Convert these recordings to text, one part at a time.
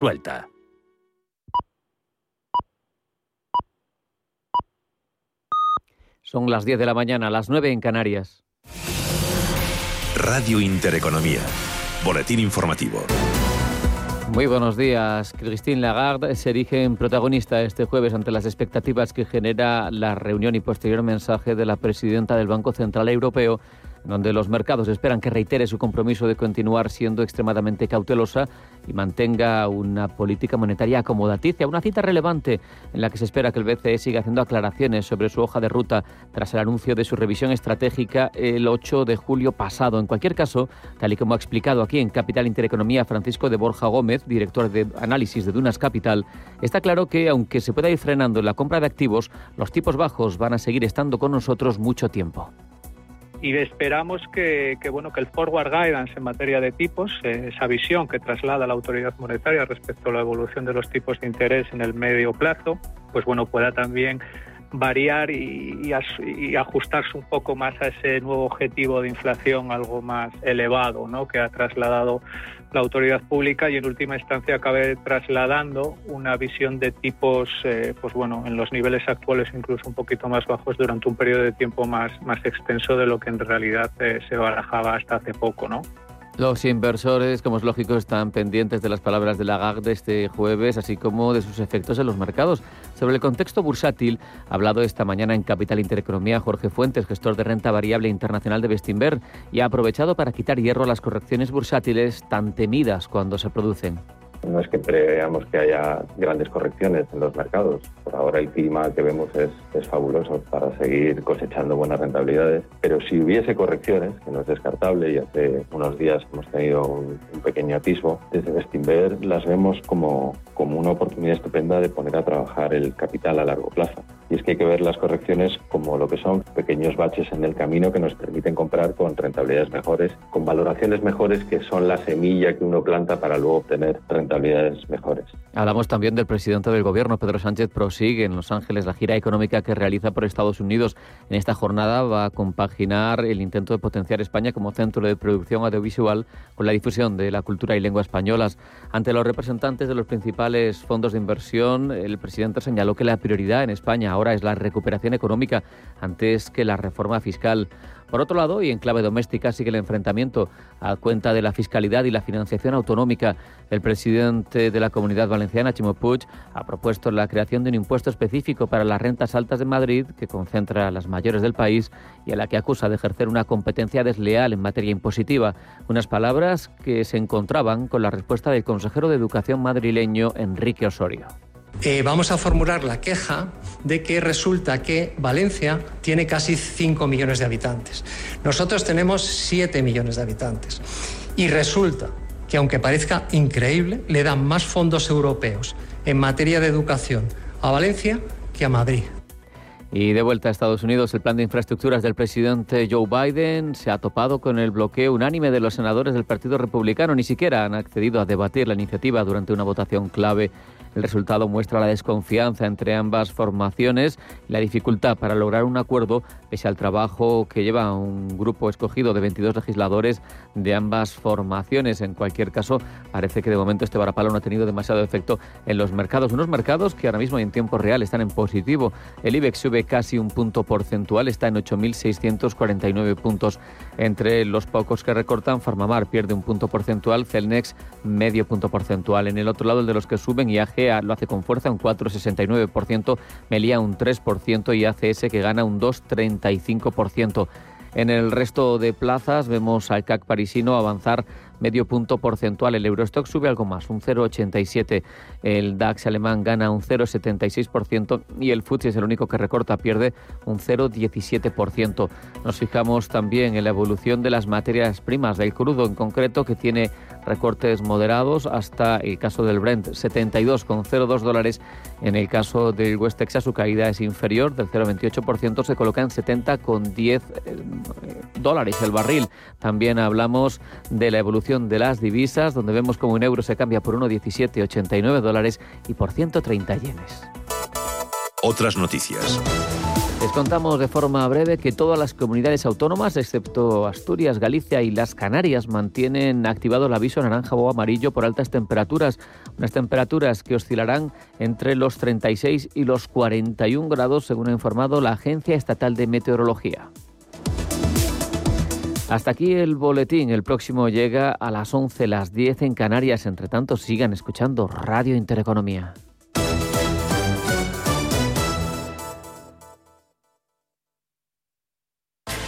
Vuelta. Son las 10 de la mañana, las 9 en Canarias. Radio Intereconomía. Boletín informativo. Muy buenos días. Christine Lagarde se erige en protagonista este jueves ante las expectativas que genera la reunión y posterior mensaje de la presidenta del Banco Central Europeo donde los mercados esperan que reitere su compromiso de continuar siendo extremadamente cautelosa y mantenga una política monetaria acomodaticia. Una cita relevante en la que se espera que el BCE siga haciendo aclaraciones sobre su hoja de ruta tras el anuncio de su revisión estratégica el 8 de julio pasado. En cualquier caso, tal y como ha explicado aquí en Capital Intereconomía Francisco de Borja Gómez, director de análisis de Dunas Capital, está claro que aunque se pueda ir frenando en la compra de activos, los tipos bajos van a seguir estando con nosotros mucho tiempo y esperamos que, bueno que el forward guidance en materia de tipos, eh, esa visión que traslada la autoridad monetaria respecto a la evolución de los tipos de interés en el medio plazo, pues bueno pueda también variar y, ajustarse un poco más a ese nuevo objetivo de inflación algo más elevado ¿no? que ha trasladado la autoridad pública y en última instancia acabe trasladando una visión de tipos eh, pues bueno en los niveles actuales incluso un poquito más bajos durante un periodo de tiempo más, más extenso de lo que en realidad eh, se barajaba hasta hace poco ¿no? Los inversores, como es lógico, están pendientes de las palabras de Lagarde de este jueves, así como de sus efectos en los mercados. Sobre el contexto bursátil, ha hablado esta mañana en Capital Intereconomía Jorge Fuentes, gestor de renta variable internacional de Bestinver, y ha aprovechado para quitar hierro a las correcciones bursátiles tan temidas cuando se producen. No es que preveamos que haya grandes correcciones en los mercados. Por ahora el clima que vemos es, fabuloso para seguir cosechando buenas rentabilidades. Pero si hubiese correcciones, que no es descartable, y hace unos días hemos tenido un, pequeño atisbo, desde Bestinver las vemos como, como una oportunidad estupenda de poner a trabajar el capital a largo plazo. Y es que hay que ver las correcciones como lo que son pequeños baches en el camino que nos permiten comprar con rentabilidades mejores, con valoraciones mejores que son la semilla que uno planta para luego obtener rentabilidades mejores. Hablamos también del presidente del gobierno, Pedro Sánchez, prosigue en Los Ángeles la gira económica que realiza por Estados Unidos. En esta jornada va a compaginar el intento de potenciar España como centro de producción audiovisual con la difusión de la cultura y lengua españolas. Ante los representantes de los principales fondos de inversión, el presidente señaló que la prioridad en España ahora es la recuperación económica antes que la reforma fiscal. Por otro lado, y en clave doméstica, sigue el enfrentamiento a cuenta de la fiscalidad y la financiación autonómica. El presidente de la Comunidad Valenciana, Chimo Puig, ha propuesto la creación de un impuesto específico para las rentas altas de Madrid, que concentra a las mayores del país y a la que acusa de ejercer una competencia desleal en materia impositiva. Unas palabras que se encontraban con la respuesta del consejero de Educación madrileño, Enrique Osorio. Eh, vamos a formular la queja de que resulta que Valencia tiene casi 5 millones de habitantes. Nosotros tenemos 7 millones de habitantes. Y resulta que, aunque parezca increíble, le dan más fondos europeos en materia de educación a Valencia que a Madrid. Y de vuelta a Estados Unidos, el plan de infraestructuras del presidente Joe Biden se ha topado con el bloqueo unánime de los senadores del Partido Republicano. Ni siquiera han accedido a debatir la iniciativa durante una votación clave el resultado muestra la desconfianza entre ambas formaciones y la dificultad para lograr un acuerdo pese al trabajo que lleva un grupo escogido de 22 legisladores de ambas formaciones. En cualquier caso, parece que de momento este varapalo no ha tenido demasiado efecto en los mercados. Unos mercados que ahora mismo y en tiempo real están en positivo. El IBEX sube casi un punto porcentual, está en 8.649 puntos. Entre los pocos que recortan, Farmamar pierde un punto porcentual, Celnex medio punto porcentual. En el otro lado, el de los que suben, IAG lo hace con fuerza, un 4,69%, Melia un 3% y ACS que gana un 2,35%. En el resto de plazas vemos al CAC parisino avanzar medio punto porcentual. El Eurostock sube algo más, un 0,87. El DAX alemán gana un 0,76% y el FTSE es el único que recorta, pierde un 0,17%. Nos fijamos también en la evolución de las materias primas, del crudo en concreto, que tiene recortes moderados hasta el caso del Brent, 72,02 dólares. En el caso del West Texas su caída es inferior, del 0,28%, se coloca en 70,10 eh, dólares el barril. También hablamos de la evolución de las divisas, donde vemos como un euro se cambia por 1,1789 dólares y por 130 yenes. Otras noticias. Contamos de forma breve que todas las comunidades autónomas, excepto Asturias, Galicia y las Canarias, mantienen activado el aviso naranja o amarillo por altas temperaturas, unas temperaturas que oscilarán entre los 36 y los 41 grados, según ha informado la Agencia Estatal de Meteorología. Hasta aquí el boletín. El próximo llega a las 11, las 10 en Canarias. Entre tanto, sigan escuchando Radio Intereconomía.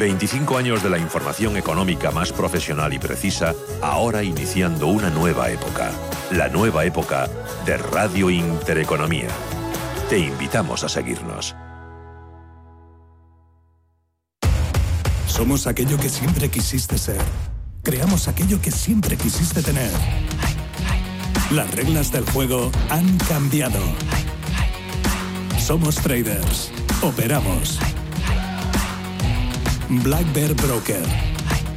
25 años de la información económica más profesional y precisa, ahora iniciando una nueva época. La nueva época de Radio Intereconomía. Te invitamos a seguirnos. Somos aquello que siempre quisiste ser. Creamos aquello que siempre quisiste tener. Las reglas del juego han cambiado. Somos traders. Operamos Black Bear Broker,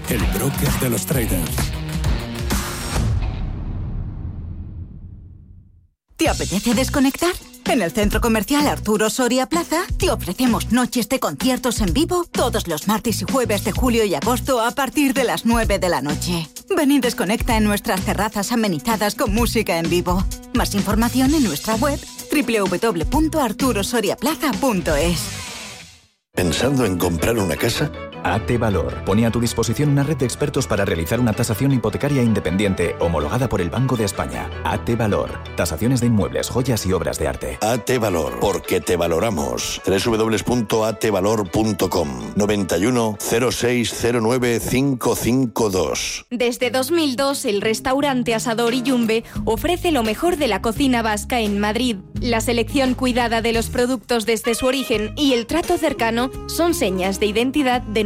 el broker de los traders. ¿Te apetece desconectar? En el centro comercial Arturo Soria Plaza te ofrecemos noches de conciertos en vivo todos los martes y jueves de julio y agosto a partir de las 9 de la noche. Ven y desconecta en nuestras terrazas amenizadas con música en vivo. Más información en nuestra web www.arturosoriaplaza.es. ¿Pensando en comprar una casa? AT Valor pone a tu disposición una red de expertos para realizar una tasación hipotecaria independiente homologada por el Banco de España. AT Valor. Tasaciones de inmuebles, joyas y obras de arte. AT Valor. Porque te valoramos. www.atvalor.com 91 0609 552. Desde 2002, el restaurante Asador y Yumbe ofrece lo mejor de la cocina vasca en Madrid. La selección cuidada de los productos desde su origen y el trato cercano son señas de identidad de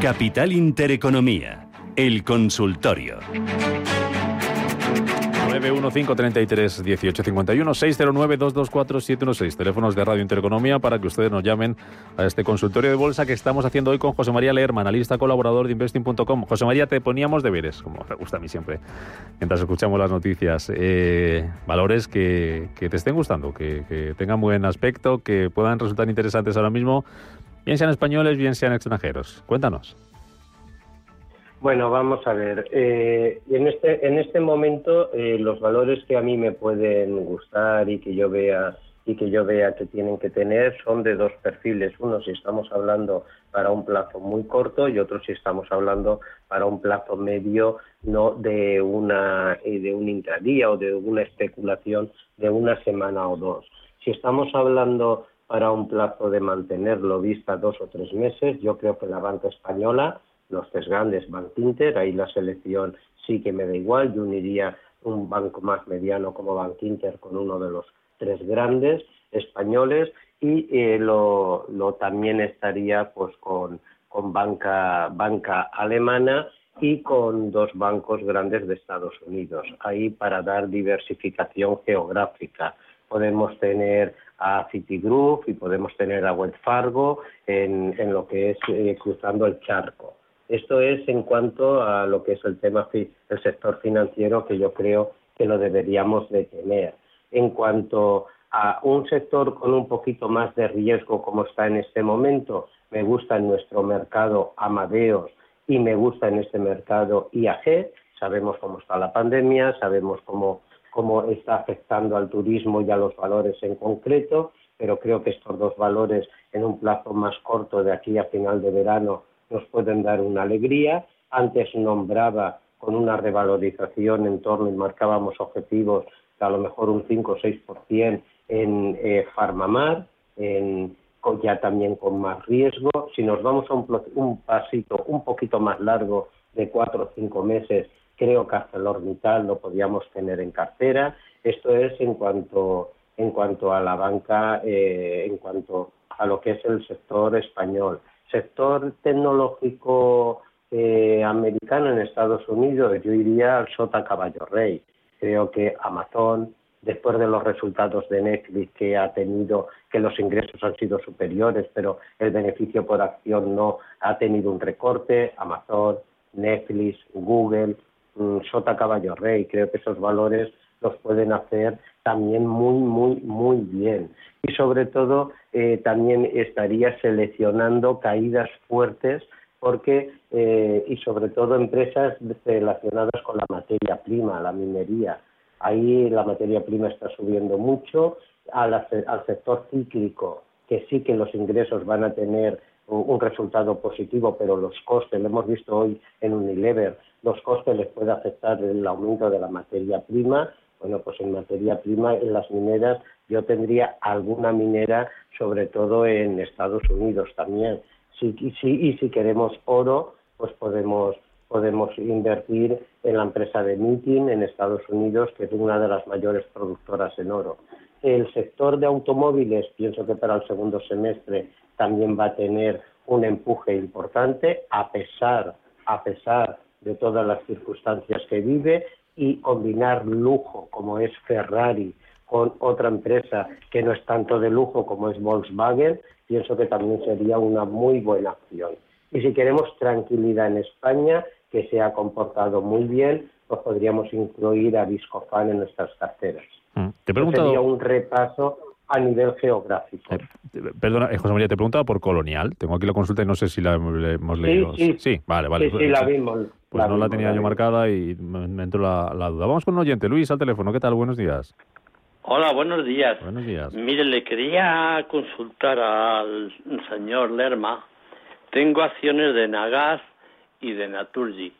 Capital Intereconomía, el consultorio. 915 1851 609 224 716 Teléfonos de Radio Intereconomía para que ustedes nos llamen a este consultorio de bolsa que estamos haciendo hoy con José María Lerma, analista colaborador de Investing.com. José María, te poníamos deberes, como me gusta a mí siempre, mientras escuchamos las noticias. Eh, valores que, te estén gustando, que, que tengan buen aspecto, que puedan resultar interesantes ahora mismo, bien sean españoles, bien sean extranjeros. Cuéntanos. Bueno, vamos a ver. Eh, en este en este momento eh, los valores que a mí me pueden gustar y que yo vea y que yo vea que tienen que tener son de dos perfiles. Uno si estamos hablando para un plazo muy corto y otro si estamos hablando para un plazo medio, no de una eh, de un intradía o de una especulación de una semana o dos. Si estamos hablando para un plazo de mantenerlo vista dos o tres meses, yo creo que la banca española los tres grandes, Bank Inter, ahí la selección sí que me da igual, yo uniría un banco más mediano como Bank Inter con uno de los tres grandes españoles. Y eh, lo, también estaría pues con, con banca, banca alemana y con dos bancos grandes de Estados Unidos. Ahí para dar diversificación geográfica podemos tener a Citigroup y podemos tener a Wells Fargo en, lo que es eh, cruzando el charco. Esto es en cuanto a lo que es el tema del sector financiero que yo creo que lo deberíamos de tener. En cuanto a un sector con un poquito más de riesgo como está en este momento, me gusta en nuestro mercado Amadeus y me gusta en este mercado IAG. Sabemos cómo está la pandemia, sabemos cómo cómo está afectando al turismo y a los valores en concreto, pero creo que estos dos valores en un plazo más corto de aquí a final de verano nos pueden dar una alegría. Antes nombraba con una revalorización en torno y marcábamos objetivos de a lo mejor un 5 o 6% en eh, Farmamar, en, ya también con más riesgo. Si nos vamos a un, un pasito un poquito más largo de cuatro o cinco meses, creo que ArcelorMittal lo podíamos tener en cartera. Esto es en cuanto, en cuanto a la banca, eh, en cuanto a lo que es el sector español. Sector tecnológico eh, americano en Estados Unidos, yo iría al Sota Caballo Rey. Creo que Amazon, después de los resultados de Netflix que ha tenido, que los ingresos han sido superiores, pero el beneficio por acción no ha tenido un recorte, Amazon, Netflix, Google, Sota Caballo Rey. Creo que esos valores los pueden hacer también muy, muy, muy bien. Y sobre todo, eh, también estaría seleccionando caídas fuertes porque, eh, y sobre todo empresas relacionadas con la materia prima, la minería. Ahí la materia prima está subiendo mucho, al sector cíclico, que sí que los ingresos van a tener un resultado positivo, pero los costes, lo hemos visto hoy en Unilever, los costes les puede afectar el aumento de la materia prima. Bueno, pues en materia prima, en las mineras, yo tendría alguna minera, sobre todo en Estados Unidos también. Sí, y, y si queremos oro, pues podemos podemos invertir en la empresa de Meeting en Estados Unidos, que es una de las mayores productoras en oro. El sector de automóviles, pienso que para el segundo semestre también va a tener un empuje importante, a pesar, a pesar de todas las circunstancias que vive y combinar lujo como es Ferrari con otra empresa que no es tanto de lujo como es Volkswagen, pienso que también sería una muy buena opción. Y si queremos tranquilidad en España, que se ha comportado muy bien, pues podríamos incluir a Viscofan en nuestras carteras. Mm. Te pregunto... Sería un repaso a nivel geográfico. Eh, perdona, eh, José María, te preguntaba por Colonial. Tengo aquí la consulta y no sé si la hemos leído. Sí, sí. vale, vale. Sí, la vimos. Pues no la tenía yo marcada y me, entró la, duda. Vamos con un oyente. Luis, al teléfono. ¿Qué tal? Buenos días. Hola, buenos días. Buenos días. Mire, le quería consultar al señor Lerma. Tengo acciones de Nagas y de Naturgy.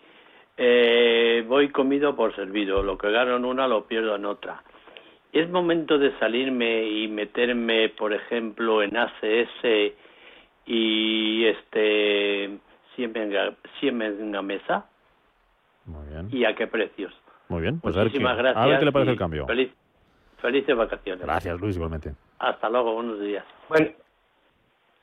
Eh, voy comido por servido. Lo que gano en una lo pierdo en otra. ¿Es momento de salirme y meterme, por ejemplo, en ACS y este Siemens mesa? Muy bien. ¿Y a qué precios? Muy bien, pues a ver, qué, a ver qué le parece el cambio. Feliz, felices vacaciones. Gracias, Luis, igualmente. Hasta luego, buenos días. Bueno,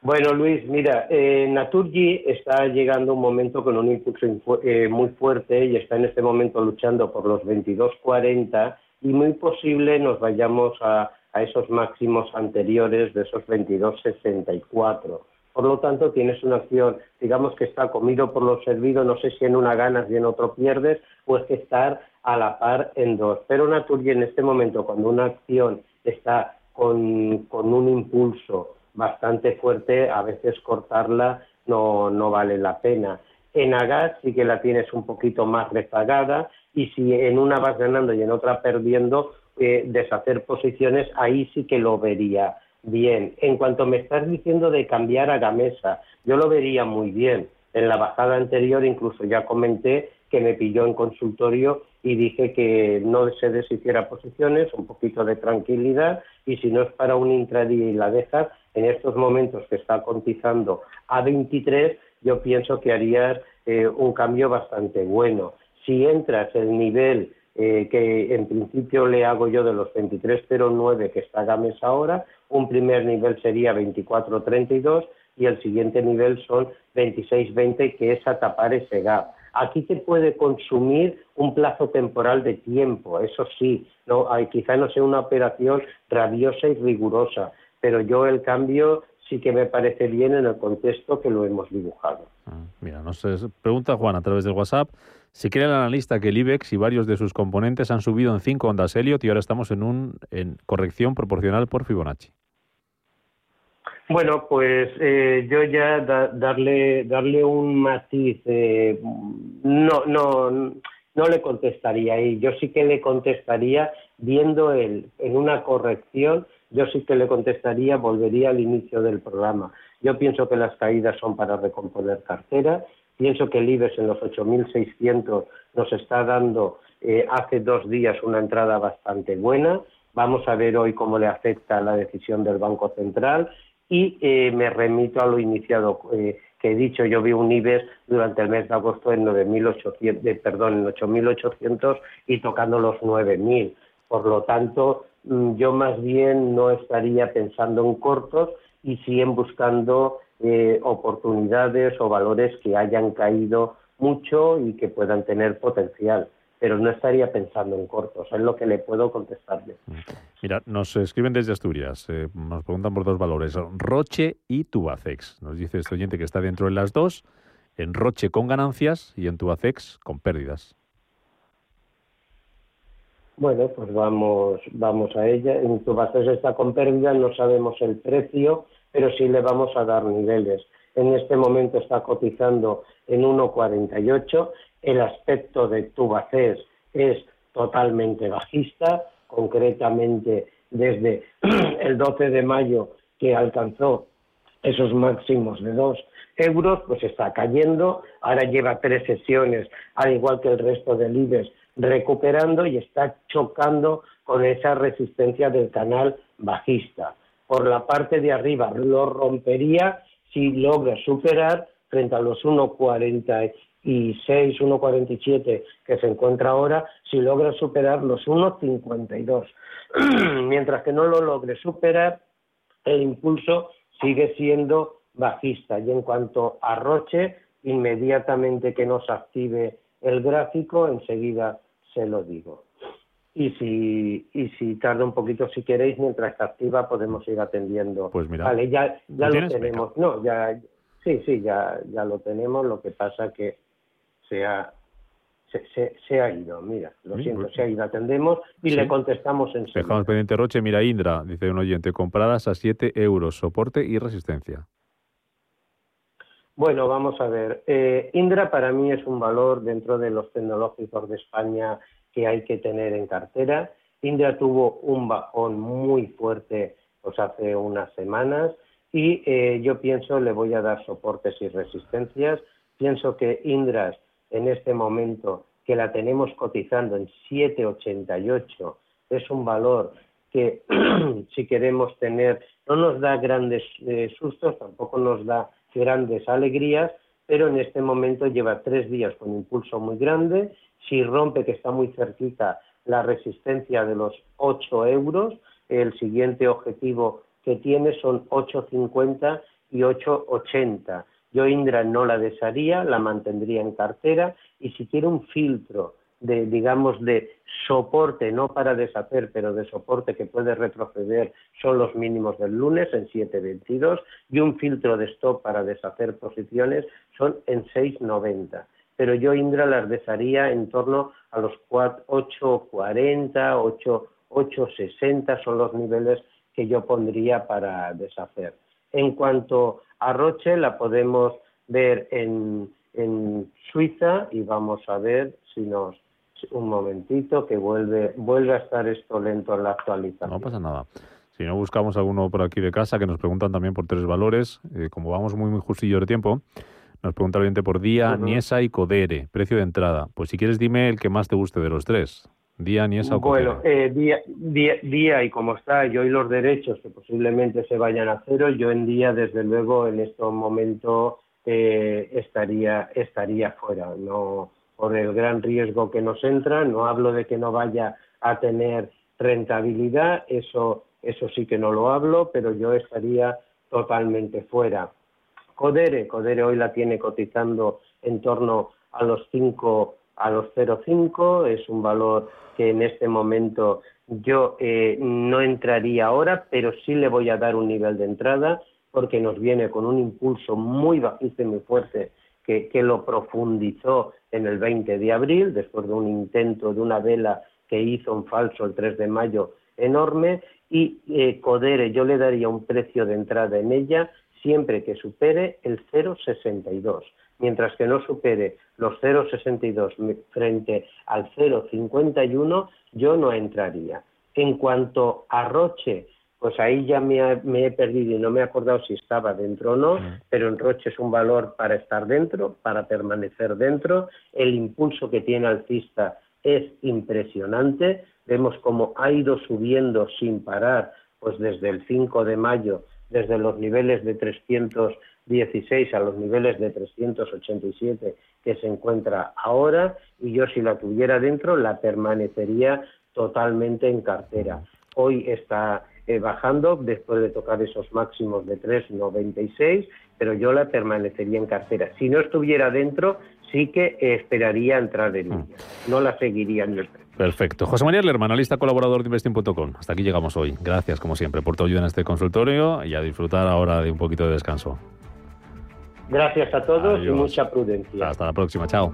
bueno Luis, mira, eh, Naturgy está llegando un momento con un impulso eh, muy fuerte y está en este momento luchando por los 22.40 y muy posible nos vayamos a, esos máximos anteriores de esos 22,64. Por lo tanto, tienes una acción, digamos que está comido por lo servido, no sé si en una ganas y en otro pierdes, pues que estar a la par en dos. Pero Naturgy en este momento, cuando una acción está con, con un impulso bastante fuerte, a veces cortarla no, no vale la pena. En Agas sí que la tienes un poquito más rezagada y si en una vas ganando y en otra perdiendo, eh, deshacer posiciones, ahí sí que lo vería bien. En cuanto me estás diciendo de cambiar a Gamesa, yo lo vería muy bien. En la bajada anterior incluso ya comenté que me pilló en consultorio y dije que no se deshiciera posiciones, un poquito de tranquilidad y si no es para un intradía y la dejas, en estos momentos que está cotizando a 23, yo pienso que harías eh, un cambio bastante bueno. Si entras el nivel eh, que en principio le hago yo de los 23.09 que está Games ahora, un primer nivel sería 24.32 y el siguiente nivel son 26.20 que es a tapar ese gap. Aquí te puede consumir un plazo temporal de tiempo, eso sí, no, hay, quizá no sea una operación rabiosa y rigurosa, pero yo el cambio sí que me parece bien en el contexto que lo hemos dibujado. Ah, mira, nos pregunta Juan a través del WhatsApp si cree el analista que el IBEX y varios de sus componentes han subido en 5 ondas Elliot y ahora estamos en un en corrección proporcional por Fibonacci. Bueno, pues eh, yo ya darle darle un matiz eh, no no no le contestaría y yo sí que le contestaría viendo el en una corrección yo sí que le contestaría volvería al inicio del programa. Yo pienso que las caídas son para recomponer cartera Pienso que el IBEX en los 8.600 nos está dando eh, hace dos días una entrada bastante buena. Vamos a ver hoy cómo le afecta la decisión del Banco Central y eh, me remito a lo iniciado eh, que he dicho. Yo vi un IBEX durante el mes de agosto en 9.800, perdón, en 8.800 y tocando los 9.000. Por lo tanto, yo más bien no estaría pensando en cortos y sí en buscando eh, oportunidades o valores que hayan caído mucho y que puedan tener potencial. Pero no estaría pensando en cortos, es lo que le puedo contestarle. Mira, nos escriben desde Asturias, eh, nos preguntan por dos valores, Roche y Tubacex. Nos dice este oyente que está dentro de las dos, en Roche con ganancias y en Tubacex con pérdidas. Bueno, pues vamos, vamos a ella. En Tubacex está con pérdidas, no sabemos el precio pero sí le vamos a dar niveles. En este momento está cotizando en 1,48. El aspecto de Tubacés es totalmente bajista, concretamente desde el 12 de mayo que alcanzó esos máximos de 2 euros, pues está cayendo. Ahora lleva tres sesiones, al igual que el resto del IBEX, recuperando y está chocando con esa resistencia del canal bajista por la parte de arriba lo rompería si logra superar frente a los 1,46, 1,47 que se encuentra ahora, si logra superar los 1,52. Mientras que no lo logre superar, el impulso sigue siendo bajista. Y en cuanto a Roche, inmediatamente que nos active el gráfico, enseguida se lo digo y si, y si tarda un poquito, si queréis, mientras está activa, podemos ir atendiendo. Pues mira. Vale, ya, ya lo, tenemos. No, ya, sí, sí, ya, ya lo tenemos. Lo que pasa que se ha, se, se, ha ido. Mira, lo siento, pues se ha ido. Atendemos y le contestamos en Dejamos pendiente Roche. Mira, Indra, dice un oyente, compradas a 7 euros, soporte y resistencia. Bueno, vamos a ver. Eh, Indra para mí es un valor dentro de los tecnológicos de España que hay que tener en cartera. Indra tuvo un bajón muy fuerte pues, hace unas semanas y eh, yo pienso le voy a dar soportes y resistencias. Pienso que Indras en este momento que la tenemos cotizando en 7,88 es un valor que si queremos tener no nos da grandes eh, sustos, tampoco nos da grandes alegrías, pero en este momento lleva tres días con impulso muy grande. Si rompe, que está muy cerquita, la resistencia de los 8 euros, el siguiente objetivo que tiene son 8,50 y 8,80. Yo Indra no la desharía, la mantendría en cartera. Y si quiere un filtro de, digamos, de soporte, no para deshacer, pero de soporte que puede retroceder, son los mínimos del lunes en 7.22 y un filtro de stop para deshacer posiciones son en 6.90 pero yo Indra las desharía en torno a los 8.40, 8.60 son los niveles que yo pondría para deshacer. En cuanto a Roche, la podemos ver en, en Suiza y vamos a ver si nos un momentito que vuelve vuelve a estar esto lento en la actualización. No pasa nada. Si no buscamos alguno por aquí de casa que nos preguntan también por tres valores, eh, como vamos muy muy justillo de tiempo, nos pregunta el oyente por Día, Niesa y Codere, precio de entrada. Pues si quieres dime el que más te guste de los tres. Día, Niesa o Codere. Bueno, eh, día, día, y como está, yo y los derechos que posiblemente se vayan a cero, yo en Día, desde luego, en este momento eh, estaría, estaría fuera. No, por el gran riesgo que nos entra, no hablo de que no vaya a tener rentabilidad, eso, eso sí que no lo hablo, pero yo estaría totalmente fuera. Codere, Codere hoy la tiene cotizando en torno a los 5 a los 0,5 es un valor que en este momento yo eh, no entraría ahora, pero sí le voy a dar un nivel de entrada porque nos viene con un impulso muy bajista y muy fuerte que, lo profundizó en el 20 de abril, después de un intento de una vela que hizo un falso el 3 de mayo enorme, y eh, Codere yo le daría un precio de entrada en ella siempre que supere el 0,62 mientras que no supere los 0,62 frente al 0,51, yo no entraría. En cuanto a Roche, pues ahí ya me, he perdido y no me he acordado si estaba dentro o no, pero en Roche es un valor para estar dentro, para permanecer dentro. El impulso que tiene alcista es impresionante. Vemos cómo ha ido subiendo sin parar, pues desde el 5 de mayo, desde los niveles de 300 16 a los niveles de 387 que se encuentra ahora y yo si la tuviera dentro la permanecería totalmente en cartera. Hoy está eh, bajando después de tocar esos máximos de 3,96, pero yo la permanecería en cartera. Si no estuviera dentro, sí que esperaría entrar en ella, no la seguiría en el precio. Perfecto. José María Lerma, analista colaborador de Investing.com. Hasta aquí llegamos hoy. Gracias, como siempre, por tu ayuda en este consultorio y a disfrutar ahora de un poquito de descanso. Gracias a todos y mucha prudencia. Hasta la próxima, chao.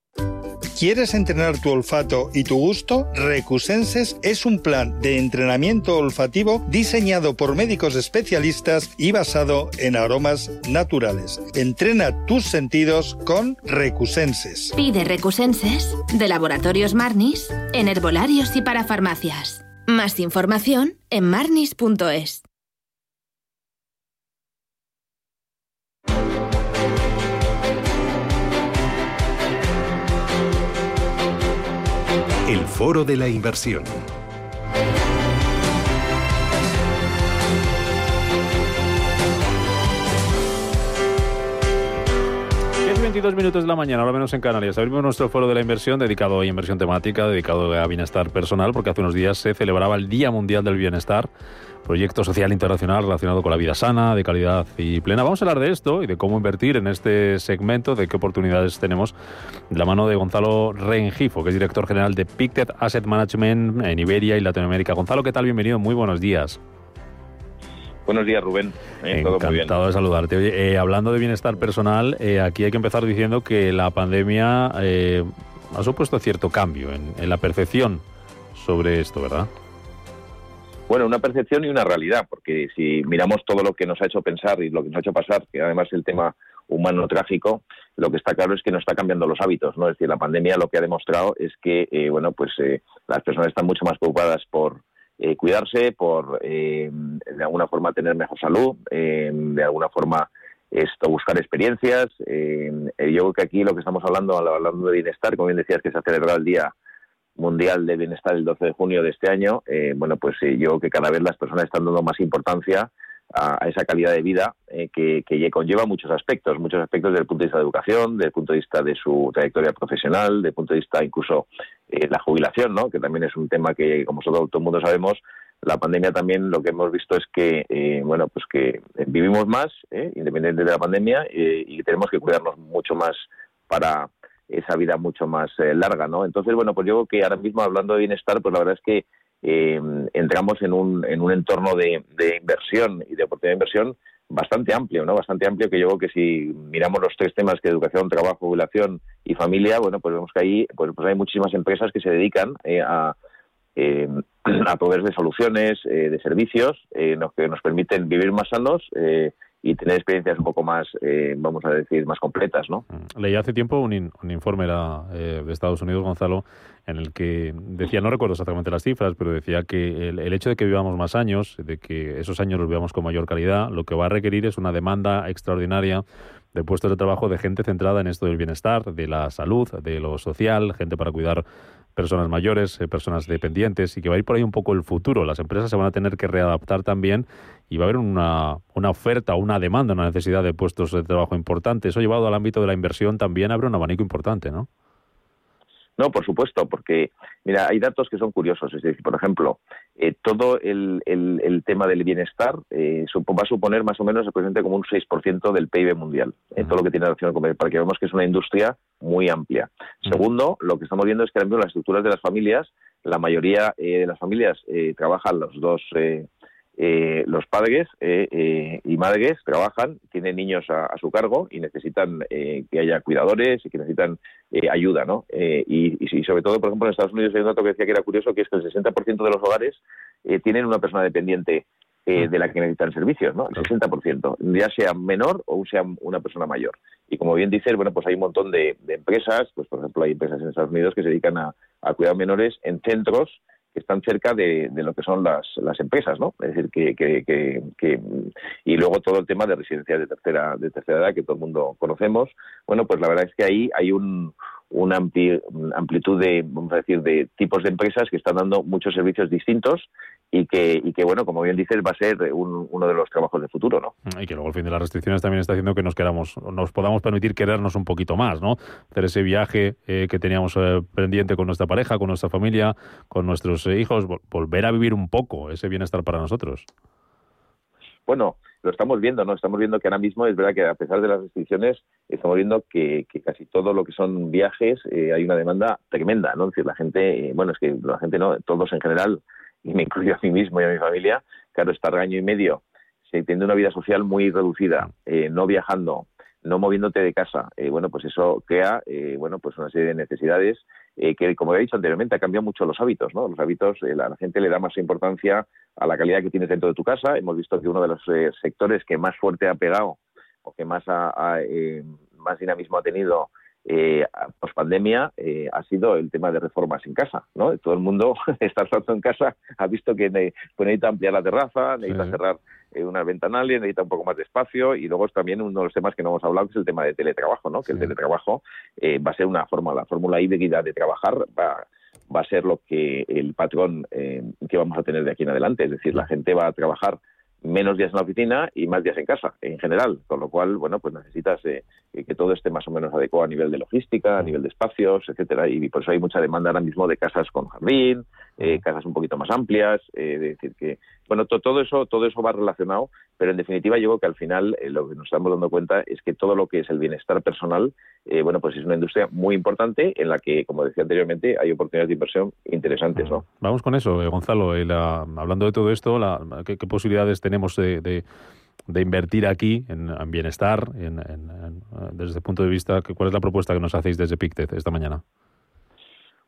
¿Quieres entrenar tu olfato y tu gusto? Recusenses es un plan de entrenamiento olfativo diseñado por médicos especialistas y basado en aromas naturales. Entrena tus sentidos con Recusenses. Pide Recusenses de Laboratorios Marnis en herbolarios y para farmacias. Más información en marnis.es. Foro de la Inversión. 22 minutos de la mañana, ahora menos en Canarias. Abrimos nuestro foro de la inversión dedicado a inversión temática, dedicado a bienestar personal, porque hace unos días se celebraba el Día Mundial del Bienestar proyecto social internacional relacionado con la vida sana, de calidad y plena. Vamos a hablar de esto y de cómo invertir en este segmento, de qué oportunidades tenemos, de la mano de Gonzalo Rengifo, que es director general de Pictet Asset Management en Iberia y Latinoamérica. Gonzalo, ¿qué tal? Bienvenido, muy buenos días. Buenos días, Rubén. Eh, Encantado de saludarte. Eh, hablando de bienestar personal, eh, aquí hay que empezar diciendo que la pandemia ha supuesto cierto cambio en la percepción sobre esto, ¿verdad? Bueno, una percepción y una realidad, porque si miramos todo lo que nos ha hecho pensar y lo que nos ha hecho pasar, que además el tema humano trágico, lo que está claro es que nos está cambiando los hábitos, ¿no? Es decir, la pandemia lo que ha demostrado es que, eh, bueno, pues eh, las personas están mucho más preocupadas por eh, cuidarse, por de alguna forma tener mejor salud, de alguna forma esto buscar experiencias. yo creo que aquí lo que estamos hablando, hablando de bienestar, como bien decías, que se ha celebrado el día Mundial de Bienestar el 12 de junio de este año, eh, bueno, pues eh, yo creo que cada vez las personas están dando más importancia a, esa calidad de vida eh, que, conlleva muchos aspectos, muchos aspectos desde el punto de vista de educación, desde el punto de vista de su trayectoria profesional, desde el punto de vista incluso eh, la jubilación, ¿no? que también es un tema que, como todo, todo el mundo sabemos, la pandemia también lo que hemos visto es que, bueno, pues que vivimos más, independientemente de la pandemia, y tenemos que cuidarnos mucho más para esa vida mucho más eh, larga, ¿no? Entonces, bueno, pues yo creo que ahora mismo hablando de bienestar, pues la verdad es que eh, entramos en un, en un entorno de, inversión y de oportunidad de inversión bastante amplio, ¿no? Bastante amplio que yo creo que si miramos los tres temas que educación, trabajo, jubilación y familia, bueno, pues vemos que ahí pues, pues hay muchísimas empresas que se dedican eh, a eh, a proveer de soluciones, eh, de servicios, eh, que nos permiten vivir más sanos eh, y tener experiencias un poco más, eh, vamos a decir, más completas, ¿no? Leí hace tiempo un, in- un informe era, eh, de Estados Unidos, Gonzalo, en el que decía, no recuerdo exactamente las cifras, pero decía que el, el hecho de que vivamos más años, de que esos años los vivamos con mayor calidad, lo que va a requerir es una demanda extraordinaria de puestos de trabajo de gente centrada en esto del bienestar, de la salud, de lo social, gente para cuidar personas mayores, eh, personas dependientes, y que va a ir por ahí un poco el futuro. Las empresas se van a tener que readaptar también y va a haber una, una oferta, una demanda, una necesidad de puestos de trabajo importante. Eso llevado al ámbito de la inversión también abre un abanico importante, ¿no? No, por supuesto, porque, mira, hay datos que son curiosos. Es decir, por ejemplo, eh, todo el, el- el tema del bienestar eh, va a suponer más o menos aproximadamente como un 6% del PIB mundial, en todo lo que tiene relación con para que vemos que es una industria muy amplia. Segundo, lo que estamos viendo es que ahora mismo las estructuras de las familias, la mayoría eh, de las familias eh, trabajan los dos, eh, los padres eh, eh, y madres trabajan, tienen niños a, a su cargo y necesitan eh, que haya cuidadores y que necesitan eh, ayuda, ¿no? Eh, y, y- sobre todo, por ejemplo, en Estados Unidos hay un dato que decía que era curioso, que es que el 60% de los hogares eh, tienen una persona dependiente eh, de la que necesitan servicios, ¿no? El 60%, ya sea menor o sea una persona mayor. Y como bien dices, bueno, pues hay un montón de, de empresas, pues por ejemplo hay empresas en Estados Unidos que se dedican a, a cuidar menores en centros que están cerca de, de lo que son las, las empresas, ¿no? Es decir, que, que, que, que- y luego todo el tema de residencias de tercera de tercera edad que todo el mundo conocemos. Bueno, pues la verdad es que ahí hay un una ampli- amplitud de, vamos a decir, de tipos de empresas que están dando muchos servicios distintos y que, y que bueno, como bien dices, va a ser un- uno de los trabajos del futuro, ¿no? Y que luego el fin de las restricciones también está haciendo que nos queramos, nos podamos permitir querernos un poquito más, ¿no? Hacer ese viaje eh, que teníamos eh, pendiente con nuestra pareja, con nuestra familia, con nuestros eh, hijos, vol- volver a vivir un poco ese bienestar para nosotros. Bueno, lo estamos viendo, ¿no? Estamos viendo que ahora mismo es verdad que a pesar de las restricciones, estamos viendo que, que casi todo lo que son viajes eh, hay una demanda tremenda, ¿no? Es decir, la gente, eh, bueno, es que la gente no, todos en general, y me incluyo a mí mismo y a mi familia, claro, estar año y medio se- teniendo una vida social muy reducida, eh, no viajando, no moviéndote de casa, eh, bueno, pues eso crea, eh, bueno, pues una serie de necesidades eh, que, como he dicho anteriormente, ha cambiado mucho los hábitos, ¿no? Los hábitos, eh, la, la gente le da más importancia a la calidad que tienes dentro de tu casa. Hemos visto que uno de los eh, sectores que más fuerte ha pegado o que más, ha- eh, más dinamismo ha tenido eh, post pandemia ha sido el tema de reformas en casa, ¿no? Todo el mundo está estando en casa, ha visto que ne- pues necesita ampliar la terraza, necesita Sí. cerrar eh, unas ventanales, necesita un poco más de espacio y luego es también uno de los temas que no hemos hablado que es el tema de teletrabajo, ¿no? Que el teletrabajo eh, va a ser una forma, la fórmula híbrida de trabajar va va a ser lo que el patrón eh, que vamos a tener de aquí en adelante. Es decir, la gente va a trabajar menos días en la oficina y más días en casa, en general. Con lo cual, bueno, pues necesitas eh, que todo esté más o menos adecuado a nivel de logística, a nivel de espacios, etcétera. Y por eso hay mucha demanda ahora mismo de casas con jardín, eh, casas un poquito más amplias. eh, decir, que, bueno, to- todo eso todo eso va relacionado, pero en definitiva yo creo que al final eh, lo que nos estamos dando cuenta es que todo lo que es el bienestar personal, eh, bueno, pues es una industria muy importante en la que, como decía anteriormente, hay oportunidades de inversión interesantes, ¿no? Vamos con eso, eh, Gonzalo. la- hablando de todo esto, la- ¿qué, posibilidades tenemos de, de- invertir aquí en, en bienestar, en- en- desde ese punto de vista? ¿Cuál es la propuesta que nos hacéis desde Pictet esta mañana?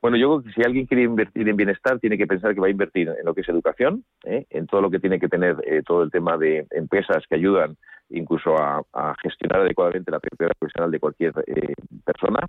Bueno, yo creo que si alguien quiere invertir en bienestar, tiene que pensar que va a invertir en lo que es educación, ¿eh? en todo lo que tiene que tener eh, todo el tema de empresas que ayudan incluso a, gestionar adecuadamente la trayectoria profesional de cualquier eh, persona.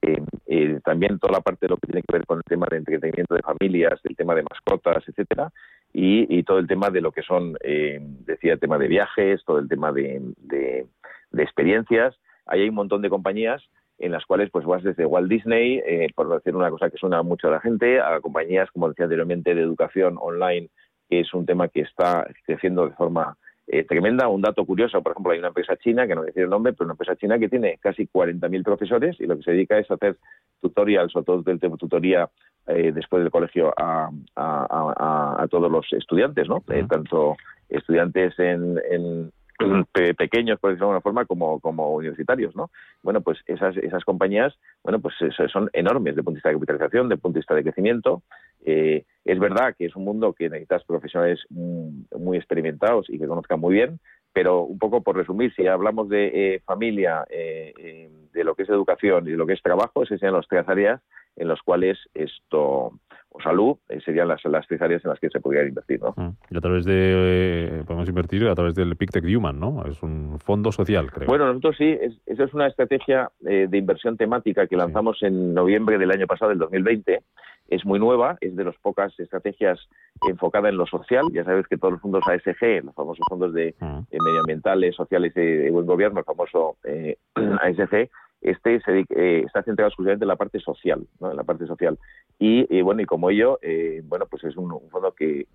Eh, eh, también toda la parte de lo que tiene que ver con el tema de entretenimiento de familias, el tema de mascotas, etcétera, y, todo el tema de lo que son, decía, el tema de viajes, todo el tema de, de- de experiencias. Ahí hay un montón de compañías en las cuales pues vas desde Walt Disney, eh, por decir una cosa que suena mucho a la gente, a compañías, como decía anteriormente, de educación online, que es un tema que está creciendo de forma eh, tremenda. Un dato curioso, por ejemplo, hay una empresa china, que no voy a decir el nombre, pero una empresa china que tiene casi 40.000 profesores y lo que se dedica es a hacer tutorials o todo el tema tutoría eh, después del colegio a, a- a- a todos los estudiantes, ¿no? Eh, tanto estudiantes en, en pequeños, por decirlo de alguna forma, como, como universitarios, ¿no? Bueno, pues esas, esas compañías, bueno, pues son enormes el punto de vista de capitalización, el punto de vista de crecimiento. Eh, es verdad que es un mundo que necesitas profesionales mm, muy experimentados y que conozcan muy bien, pero un poco por resumir, si hablamos de eh, familia, eh, eh, de lo que es educación y de lo que es trabajo, esas serían las tres áreas en las cuales esto o salud serían las, las tres áreas en las que se podría invertir. ¿no? Mm. Y a través de, podemos invertir a través del PICTEC Human, ¿no? Es un fondo social, creo. Bueno, nosotros sí, es, esa es una estrategia de inversión temática que lanzamos en noviembre del año pasado, del 2020, es muy nueva, es de las pocas estrategias enfocada en lo social. Ya sabes que todos los fondos ASG, los famosos fondos de, mm. medioambientales, sociales y de, buen gobierno, el famoso eh, ASG, este se, eh, está centrado exclusivamente en la parte social, ¿no? en la parte social. Y, bueno, y como ello, eh, bueno, pues es un, fondo que,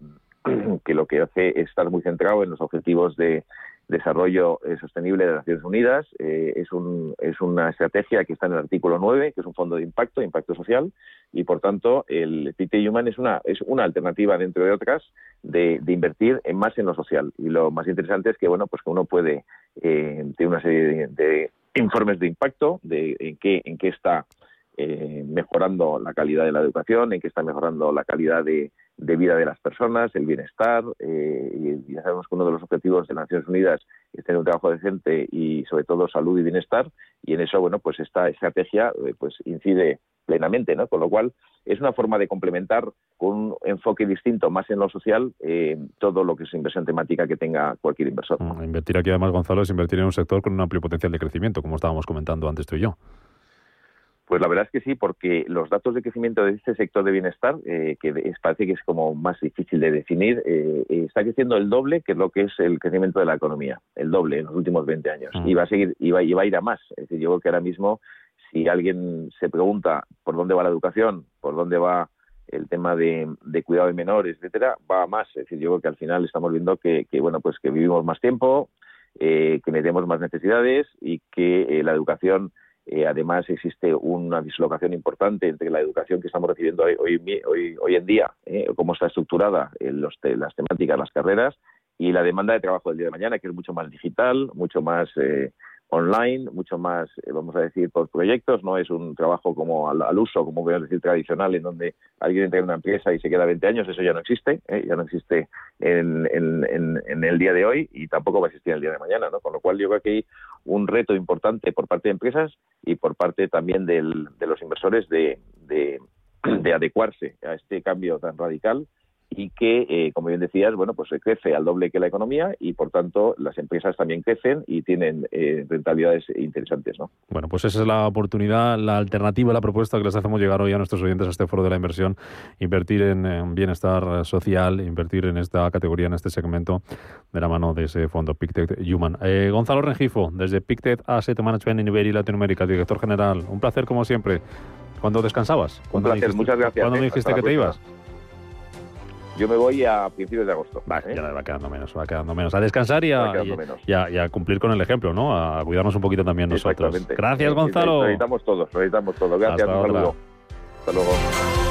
lo que hace es estar muy centrado en los objetivos de desarrollo eh, sostenible de Naciones Unidas. Eh, es, un, es una estrategia que está en el artículo 9, que es un fondo de impacto, impacto social, y por tanto el PIT Human es una, es una alternativa, dentro de otras, de, invertir en más en lo social. Y lo más interesante es que, bueno, pues que uno puede tener una serie de, informes de impacto, de en qué, en qué está mejorando la calidad de la educación, en qué está mejorando la calidad de, de vida de las personas, el bienestar. Eh, y ya sabemos que uno de los objetivos de las Naciones Unidas es tener un trabajo decente y sobre todo salud y bienestar. Y en eso, bueno, pues esta estrategia eh, pues incide plenamente, ¿no? Con lo cual es una forma de complementar con un enfoque distinto, más en lo social, eh, todo lo que es inversión temática que tenga cualquier inversor. Mm, invertir aquí además, Gonzalo, es invertir en un sector con un amplio potencial de crecimiento, como estábamos comentando antes tú y yo. Pues la verdad es que sí, porque los datos de crecimiento de este sector de bienestar, eh, que es, parece que es como más difícil de definir, eh, eh, está creciendo el doble que lo que es el crecimiento de la economía, el doble en los últimos 20 años. Mm. Y va a seguir, y va, y va a ir a más. Es decir, yo creo que ahora mismo, si alguien se pregunta por dónde va la educación, por dónde va el tema de, cuidado de menores, etcétera, va más. Es decir, yo creo que al final estamos viendo que, bueno, pues que vivimos más tiempo, que tenemos más necesidades y que la educación eh, además, existe una dislocación importante entre la educación que estamos recibiendo hoy, hoy, hoy, en día, eh, cómo está estructurada las temáticas, las carreras, y la demanda de trabajo del día de mañana, que es mucho más digital, mucho más eh, online, mucho más, eh, vamos a decir, por proyectos, no es un trabajo como al, uso, como a decir, tradicional, en donde alguien entra en una empresa y se queda 20 años, eso ya no existe, ¿eh? ya no existe en, en, el día de hoy y tampoco va a existir el día de mañana, ¿no? Con lo cual yo creo que hay un reto importante por parte de empresas y por parte también del, de los inversores de, de adecuarse a este cambio tan radical y que, eh, como bien decías, bueno, pues crece al doble que la economía y, por tanto, las empresas también crecen y tienen eh, rentabilidades interesantes, ¿no? Bueno, pues esa es la oportunidad, la alternativa, la propuesta que les hacemos llegar hoy a nuestros oyentes a este foro de la inversión, invertir en, bienestar social, invertir en esta categoría, en este segmento, de la mano de ese fondo Pictet Human. Eh, Gonzalo Rengifo, desde Pictet Asset Management en Iberia y Latinoamérica, director general. Un placer, como siempre. ¿Cuándo descansabas? Un placer, muchas gracias. ¿Cuándo me dijiste que te ibas? Yo me voy a principios de agosto. Va, ¿eh? ya va quedando menos, va quedando menos. A descansar y a, y, cumplir con el ejemplo, ¿no? A cuidarnos un poquito también nosotros. Gracias, Gonzalo. Lo necesitamos todos, lo necesitamos todos. Gracias, Hasta un Hasta luego.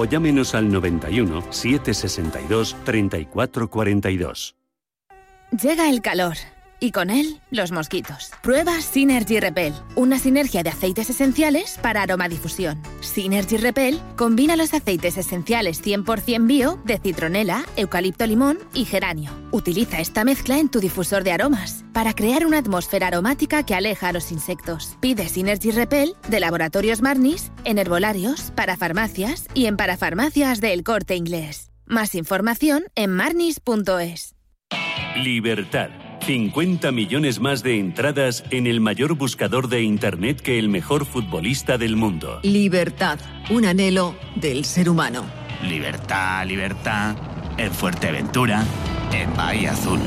o llámenos al 91 762 3442. Llega el calor. Y con él, los mosquitos. Prueba Synergy Repel, una sinergia de aceites esenciales para aromadifusión. Synergy Repel combina los aceites esenciales 100% bio de citronela, eucalipto limón y geranio. Utiliza esta mezcla en tu difusor de aromas para crear una atmósfera aromática que aleja a los insectos. Pide Synergy Repel de Laboratorios Marnis en herbolarios, para farmacias y en parafarmacias del Corte Inglés. Más información en marnis.es. Libertad 50 millones más de entradas en el mayor buscador de Internet que el mejor futbolista del mundo. Libertad, un anhelo del ser humano. Libertad, libertad, en Fuerteventura, en Bahía Azul.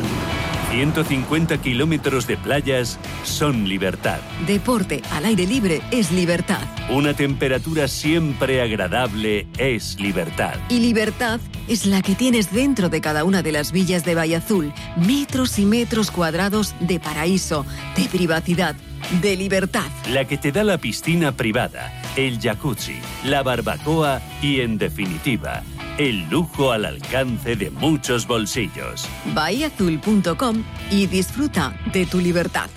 150 kilómetros de playas son libertad. Deporte al aire libre es libertad. Una temperatura siempre agradable es libertad. Y libertad es la que tienes dentro de cada una de las villas de Valle Azul. Metros y metros cuadrados de paraíso, de privacidad, de libertad. La que te da la piscina privada, el jacuzzi, la barbacoa y, en definitiva, el lujo al alcance de muchos bolsillos. Bahiazul.com y disfruta de tu libertad.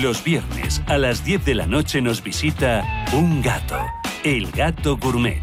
Los viernes a las 10 de la noche nos visita un gato, el gato gourmet.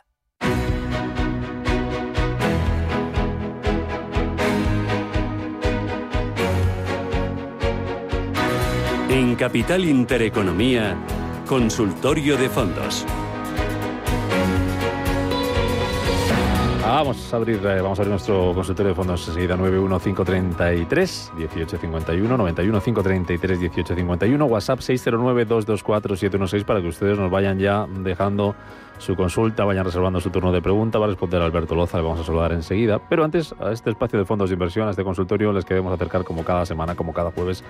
En Capital Intereconomía, Consultorio de Fondos. Vamos a abrir, eh, vamos a abrir nuestro consultorio de fondos enseguida 91533 1851 91533 1851 WhatsApp 609 224 716 para que ustedes nos vayan ya dejando su consulta, vayan reservando su turno de pregunta, va a responder Alberto Loza, le vamos a saludar enseguida. Pero antes, a este espacio de fondos de inversión, a este consultorio, les queremos acercar como cada semana, como cada jueves,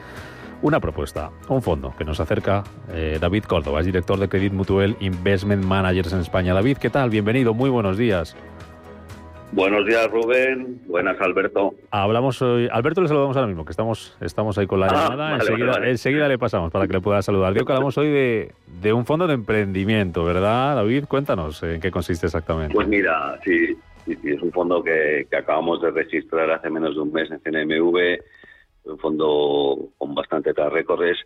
una propuesta, un fondo que nos acerca eh, David Córdoba, es director de Credit Mutuel Investment Managers en España. David, ¿qué tal? Bienvenido, muy buenos días. Buenos días, Rubén. Buenas, Alberto. Hablamos hoy. Alberto le saludamos ahora mismo, que estamos, estamos ahí con la Ah, llamada. vale, enseguida, vale, vale. enseguida le pasamos para que le pueda saludar. Digo que hablamos hoy de, de un fondo de emprendimiento, ¿verdad, David? Cuéntanos en qué consiste exactamente. Pues mira, sí, sí, sí, es un fondo que, que acabamos de registrar hace menos de un mes en CNMV, un fondo con bastante record, es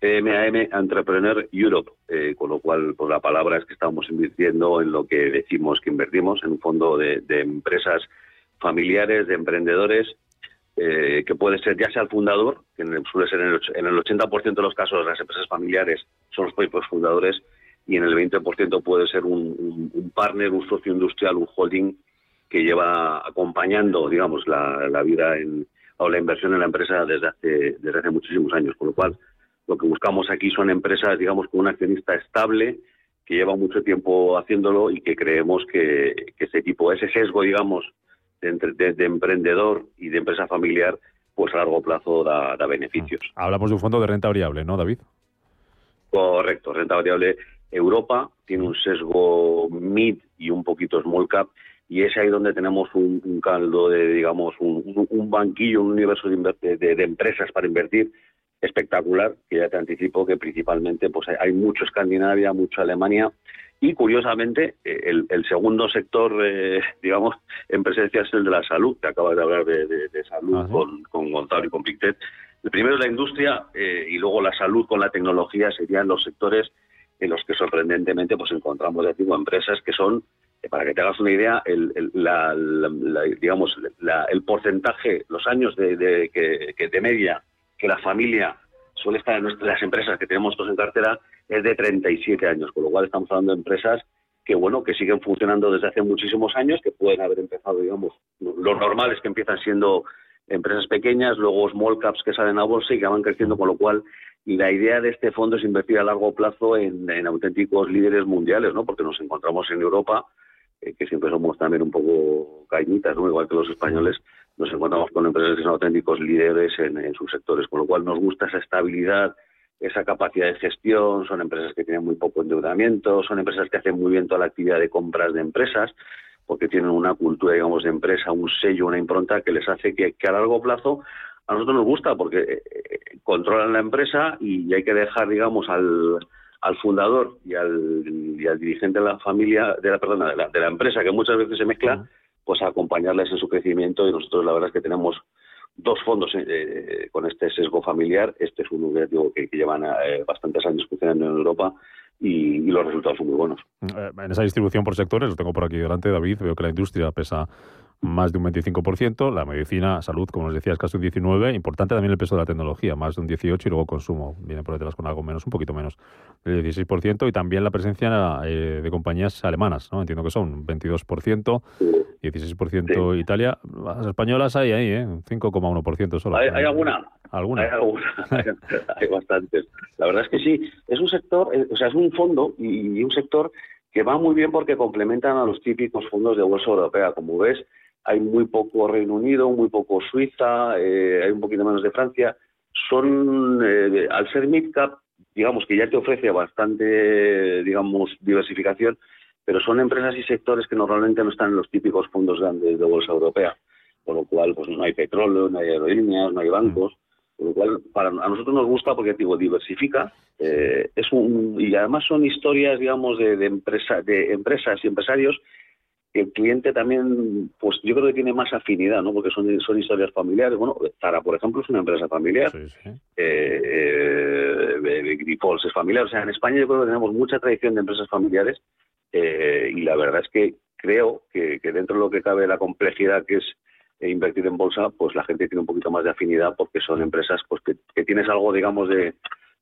CMAM Entrepreneur Europe, eh, con lo cual pues la palabra es que estamos invirtiendo en lo que decimos que invertimos, en un fondo de, empresas familiares, de emprendedores, eh, que puede ser ya sea el fundador, que en el- suele ser en el, en el 80% de los casos las empresas familiares son los propios fundadores, y en el 20% puede ser un partner, un socio industrial, un holding que lleva acompañando, digamos, la, la vida en, o la inversión en la empresa desde hace, desde hace muchísimos años. Con lo cual, lo que buscamos aquí son empresas, digamos, con un accionista estable, que lleva mucho tiempo haciéndolo y que creemos que, que ese tipo, ese sesgo, digamos, de, entre- de- de emprendedor y de empresa familiar, pues a largo plazo da, da beneficios. Hablamos de un fondo de renta variable, ¿no, David? Correcto, renta variable. Europa tiene un sesgo mid y un poquito small cap y es ahí donde tenemos un, un caldo de, digamos, un, banquillo, un universo de, de- de empresas para invertir espectacular, que ya te anticipo que principalmente pues hay, hay mucho Escandinavia, mucho Alemania y curiosamente eh, el, el segundo sector, eh, digamos, en presencia es el de la salud, que acabas de hablar de, salud con, con Gonzalo y con Pictet. El primero es la industria eh, y luego la salud con la tecnología serían los sectores en los que sorprendentemente pues encontramos ya digo, empresas que son para que te hagas una idea, el, digamos, el porcentaje, los años de, de- que, que de media que la familia suele estar en nuestras, las empresas que tenemos todos en cartera es de 37 años, con lo cual estamos hablando de empresas que bueno que siguen funcionando desde hace muchísimos años, que pueden haber empezado, digamos, lo normal es que empiezan siendo empresas pequeñas, luego small caps que salen a bolsa y que van creciendo, con lo cual la idea de este fondo es invertir a largo plazo en, en auténticos líderes mundiales, ¿no? Porque nos encontramos en Europa, eh, que siempre somos también un poco cañitas, ¿no? Igual que los españoles, nos encontramos con empresas que son auténticos líderes en, sus sectores, con lo cual nos gusta esa estabilidad, esa capacidad de gestión, son empresas que tienen muy poco endeudamiento, son empresas que hacen muy bien toda la actividad de compras de empresas, porque tienen una cultura, digamos, de empresa, un sello, una impronta que les hace que, que a largo plazo a nosotros nos gusta porque eh, eh, controlan la empresa y hay que dejar, digamos, al, al fundador y al, y al dirigente de la familia, de la perdona, de la, de la empresa, que muchas veces se mezcla, pues a acompañarles en su crecimiento y nosotros la verdad es que tenemos dos fondos eh, con este sesgo familiar. Este es uno que, digo, que, que llevan eh, bastantes años funcionando en Europa y, y los resultados son muy buenos. Eh, En esa distribución por sectores, lo tengo por aquí delante, David, veo que la industria pesa más de un 25%, la medicina, salud, como nos decías, casi un 19%, importante también el peso de la tecnología, más de un 18% y luego consumo, viene por detrás con algo menos, un poquito menos, del 16%, y también la presencia eh, de compañías alemanas, ¿no? entiendo que son 22%, 16% Italia, las españolas hay ahí, ¿eh? 5,1% solo. ¿Hay, ¿Hay, alguna? ¿Alguna? Hay, alguna. hay bastantes. La verdad es que sí, es un sector, eh, o sea, es un fondo y un sector que va muy bien porque complementan a los típicos fondos de bolsa europea. Como ves, hay muy poco Reino Unido, muy poco Suiza, eh, hay un poquito menos de Francia. Son, eh, al ser midcap, digamos que ya te ofrece bastante, digamos, diversificación, pero son empresas y sectores que normalmente no están en los típicos fondos grandes de bolsa europea, por lo cual pues no hay petróleo, no hay aerolíneas, no hay bancos, por lo cual para a nosotros nos gusta porque digo diversifica, eh, es un y además son historias digamos de, de, empresa, de empresas y empresarios el cliente también, pues yo creo que tiene más afinidad, ¿no? Porque son, son historias familiares. Bueno, Zara, por ejemplo, es una empresa familiar. Sí, sí. Eh, eh, es familiar. O sea, en España yo creo que tenemos mucha tradición de empresas familiares eh, y la verdad es que creo que, dentro de lo que cabe la complejidad que es invertir en bolsa, pues la gente tiene un poquito más de afinidad porque son empresas pues que, que tienes algo, digamos, de,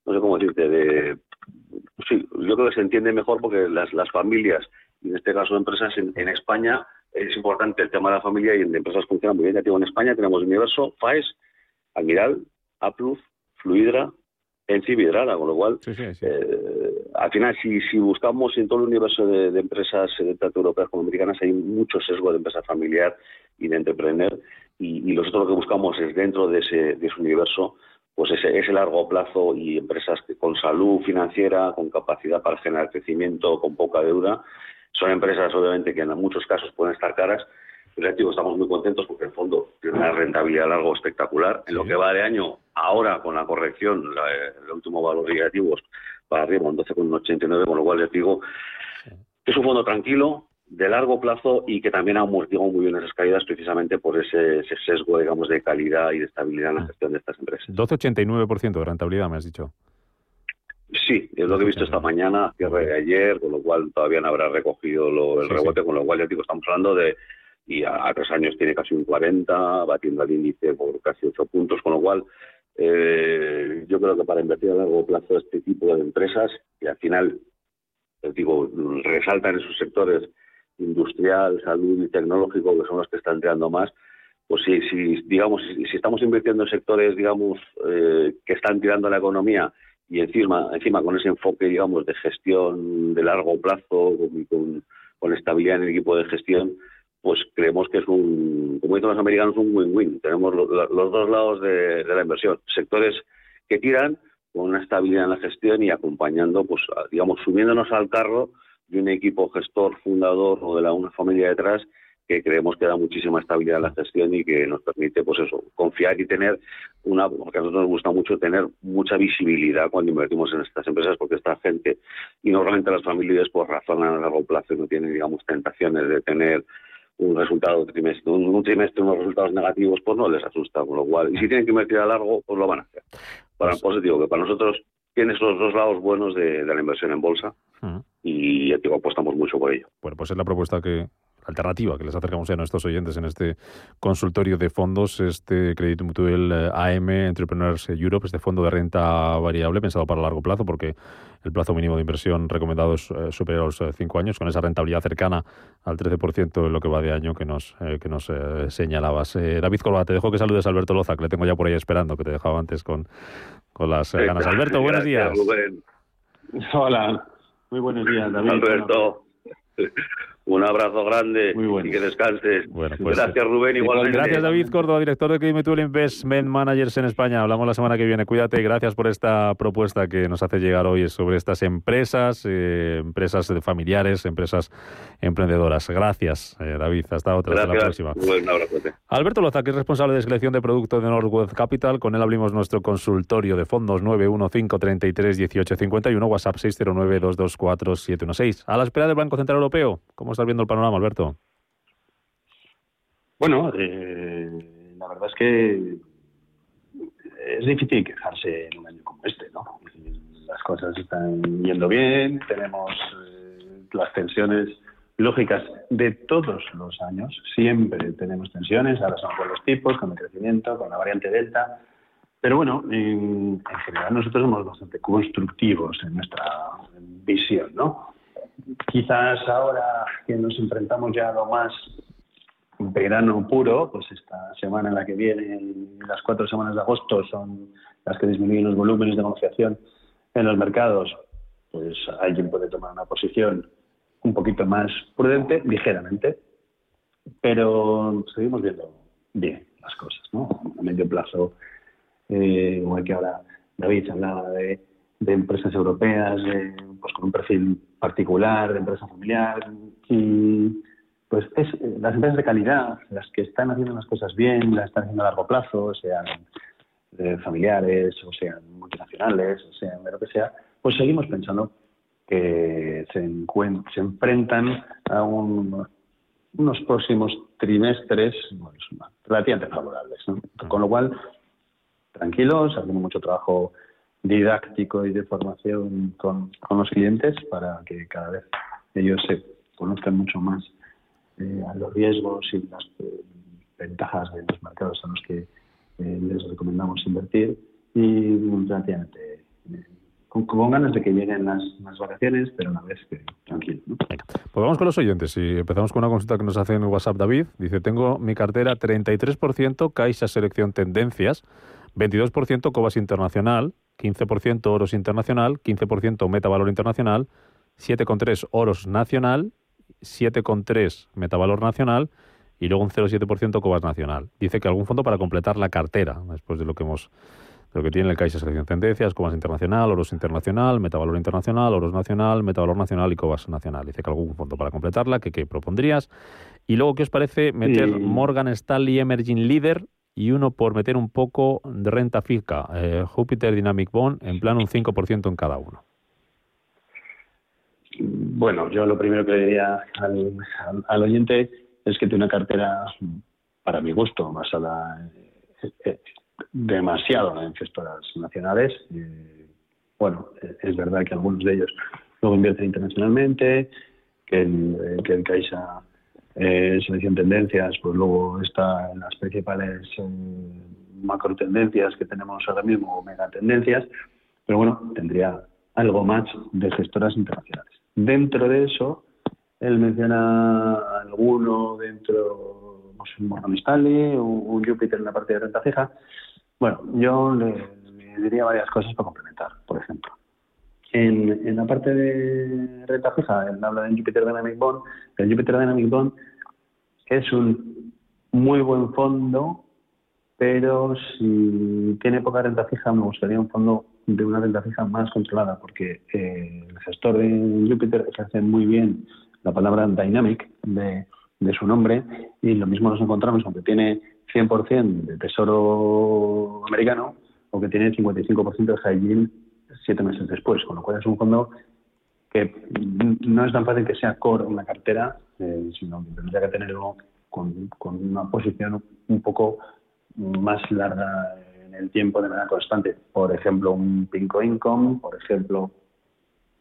no sé cómo decirte, de... Sí, yo creo que se entiende mejor porque las, las familias y en este caso empresas en, España es importante el tema de la familia y en empresas funciona muy bien. Ya digo, en España tenemos Universo, FAES, Almiral, Apluz, Fluidra, Enci Vidrala, con lo cual, eh, al final, si, si buscamos en todo el universo de, empresas, eh, tanto europeas como americanas, hay mucho sesgo de empresa familiar y de entrepreneur, y, y nosotros lo que buscamos es dentro de ese, de ese universo pues ese, ese, largo plazo y empresas con salud financiera, con capacidad para generar crecimiento, con poca deuda, son empresas, obviamente, que en muchos casos pueden estar caras, pero digo, estamos muy contentos porque el fondo tiene una rentabilidad a largo espectacular. En lo que va de año, ahora con la corrección, el último valor negativo para arriba, un 12,89, con lo cual les digo que es un fondo tranquilo, de largo plazo y que también ha amortiguado muy bien esas caídas precisamente por ese, ese sesgo, digamos, de calidad y de estabilidad en la gestión de estas empresas. 12,89% de rentabilidad, me has dicho. Sí, es lo que he visto esta mañana, cierre de ayer, con lo cual todavía no habrá recogido el rebote, con lo cual ya digo, estamos hablando de, y a, tres años tiene casi un 40, batiendo al índice por casi 8 puntos, con lo cual eh, yo creo que para invertir a largo plazo este tipo de empresas, y al final, digo, resaltan en sus sectores industrial, salud y tecnológico, que son los que están creando más, pues si, si digamos, si, estamos invirtiendo en sectores, digamos, eh, que están tirando la economía y encima, encima con ese enfoque, digamos, de gestión de largo plazo, con, con, estabilidad en el equipo de gestión, pues creemos que es un, como dicen los americanos, un win-win. Tenemos los dos lados de, la inversión. Sectores que tiran con una estabilidad en la gestión y acompañando, pues, digamos, subiéndonos al carro de un equipo gestor, fundador o de la, una familia detrás que creemos que da muchísima estabilidad a la gestión y que nos permite, pues eso, confiar y tener una, porque a nosotros nos gusta mucho tener mucha visibilidad cuando invertimos en estas empresas, porque esta gente, y normalmente las familias, por razón a largo plazo, no tienen, digamos, tentaciones de tener un resultado trimestre, un, trimestre, unos resultados negativos, pues no les asusta, con lo cual, y si tienen que invertir a largo, pues lo van a hacer. Para, pues, digo que para nosotros tienes los dos lados buenos de, la inversión en bolsa y digo, apostamos mucho por ello. Bueno, pues es la propuesta que alternativa que les acercamos a nuestros oyentes en este consultorio de fondos, este Crédito Mutual eh, AM Entrepreneurs Europe, este fondo de renta variable pensado para largo plazo, porque el plazo mínimo de inversión recomendado es eh, superior a los eh, cinco años, con esa rentabilidad cercana al 13% en lo que va de año que nos, que nos señalabas. David Colba, te dejo que saludes a Alberto Loza, que le tengo ya por ahí esperando, que te dejaba antes con, con las ganas. Alberto, buenos días. Hola, muy buenos días, David. Alberto. Un abrazo grande y que descanses. Pues, gracias, Rubén. Igualmente. Gracias, David Córdoba, director de Credit Investment Managers en España. Hablamos la semana que viene. Cuídate. Gracias por esta propuesta que nos hace llegar hoy sobre estas empresas, eh, empresas familiares, empresas emprendedoras. Gracias, eh, David. Hasta otra. Hasta la próxima. Alberto Loza, que es responsable de selección de productos de Northwood Capital. Con él abrimos nuestro consultorio de fondos 915331851, WhatsApp 609224716. A la espera del Banco Central Europeo. ¿Cómo estás viendo el panorama, Alberto? Bueno, eh, la verdad es que es difícil quejarse en un año como este, ¿no? Las cosas están yendo bien, tenemos eh, las tensiones lógicas de todos los años. Siempre tenemos tensiones, ahora son con los tipos, con el crecimiento, con la variante Delta. Pero bueno, en, general nosotros somos bastante constructivos en nuestra visión, ¿no? Quizás ahora que nos enfrentamos ya a lo más verano puro, pues esta semana en la que viene, las cuatro semanas de agosto son las que disminuyen los volúmenes de negociación en los mercados, pues alguien puede tomar una posición un poquito más prudente, ligeramente, pero seguimos viendo bien las cosas, ¿no? A medio plazo, eh, igual que ahora David hablaba de, empresas europeas, pues con un perfil particular, de empresa familiar, y pues es las empresas de calidad, las que están haciendo las cosas bien, las están haciendo a largo plazo, sean eh, familiares, o sean multinacionales, o sean de lo que sea, pues seguimos pensando que se, se enfrentan a unos próximos trimestres relativamente favorables. Con lo cual, tranquilos, hacemos mucho trabajo didáctico y de formación con, los clientes para que cada vez ellos se conozcan mucho más eh, a los riesgos y las eh, ventajas de los mercados a los que eh, les recomendamos invertir y relativamente con, ganas de que lleguen las, vacaciones, pero una vez que tranquilo. Pues vamos con los oyentes y empezamos con una consulta que nos hace en WhatsApp David. Dice, tengo mi cartera 33% Caixa Selección Tendencias, 22% Cobas Internacional, 15% Oros Internacional, 15% Metavalor Internacional, 7,3 Oros Nacional, 7,3 Metavalor Nacional y luego un 0,7% Cobas Nacional. Dice que algún fondo para completar la cartera, después de lo que hemos lo que tiene el Caixa Selección Tendencias, Cobas Internacional, Oros Internacional, Metavalor Internacional, Oros Nacional, Metavalor Nacional y Cobas Nacional. Dice que algún fondo para completarla, que, propondrías. Y luego, ¿qué os parece meter Morgan Stanley Emerging Leader y uno por meter un poco de renta fija, eh, Jupiter Dynamic Bond, en plan un 5% en cada uno? Bueno, yo lo primero que le diría al, oyente es que tiene una cartera, para mi gusto, basada en, demasiado en gestoras nacionales. bueno, es verdad que algunos de ellos luego invierten internacionalmente, que el, que el Caixa eh, Selección Tendencias, pues luego está en las principales eh, macro tendencias que tenemos ahora mismo, o mega tendencias, pero bueno, tendría algo más de gestoras internacionales. Dentro de eso, él menciona alguno dentro, no sé, Morgan Stanley, un, un Jupiter en la parte de renta fija, bueno, yo le, diría varias cosas para complementar, por ejemplo. En, la parte de renta fija, él habla de Jupiter Dynamic Bond. El Jupiter Dynamic Bond es un muy buen fondo, pero si tiene poca renta fija, me gustaría un fondo de una renta fija más controlada, porque eh, el gestor de Jupiter ejerce muy bien la palabra dynamic de, de su nombre y lo mismo nos encontramos, aunque tiene 100% de tesoro americano o que tiene 55% de high yield siete meses después, con lo cual es un fondo que no es tan fácil que sea core en la cartera, eh, sino que tendría que tenerlo con, una posición un poco más larga en el tiempo de manera constante. Por ejemplo, un Pinco Income, por ejemplo,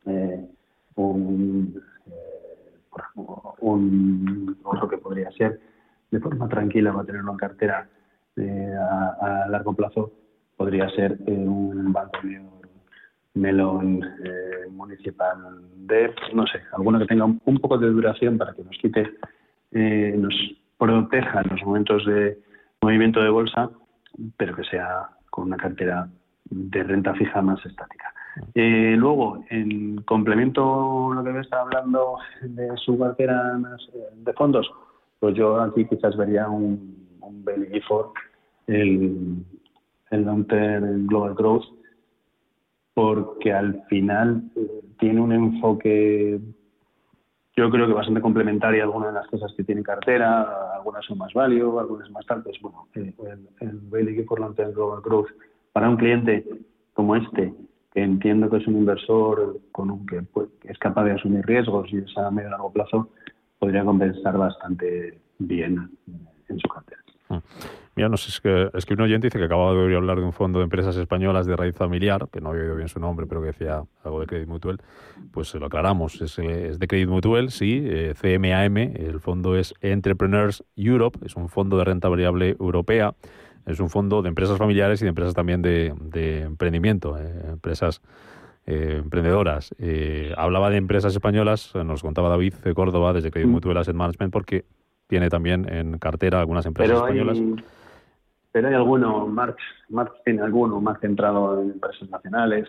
eh, un, eh, un otro que podría ser de forma tranquila va a tener una cartera eh, a, largo plazo, podría ser eh, un banco melón eh, municipal de, no sé, alguno que tenga un, poco de duración para que nos quite, nos proteja en los momentos de movimiento de bolsa, pero que sea con una cartera de renta fija más estática. luego, en complemento a lo que me está hablando de su cartera de fondos, pues yo aquí quizás vería un, un Gifford, el, el Global Growth, porque al final eh, tiene un enfoque, yo creo que bastante complementario a algunas de las cosas que tiene cartera, algunas son más value, algunas más tal, pues bueno, el, el Bailey Long Term Global Growth para un cliente como este, que entiendo que es un inversor con un, que, pues, que es capaz de asumir riesgos y es a medio y largo plazo, podría compensar bastante bien en su cartera. Mm. Mira, no sé, es que, es que un oyente dice que acababa de oír hablar de un fondo de empresas españolas de raíz familiar, que no había oído bien su nombre, pero que decía algo de Credit Mutual. Pues se lo aclaramos, es, eh, es de Credit Mutual, sí, eh, CMAM, el fondo es Entrepreneurs Europe, es un fondo de renta variable europea, es un fondo de empresas familiares y de empresas también de, de emprendimiento, eh, empresas eh, emprendedoras. Eh, hablaba de empresas españolas, nos contaba David de Córdoba desde Credit Mutual Asset Management, porque tiene también en cartera algunas empresas Pero españolas. hay, pero hay alguno, Marx, Marx tiene alguno más centrado en empresas nacionales.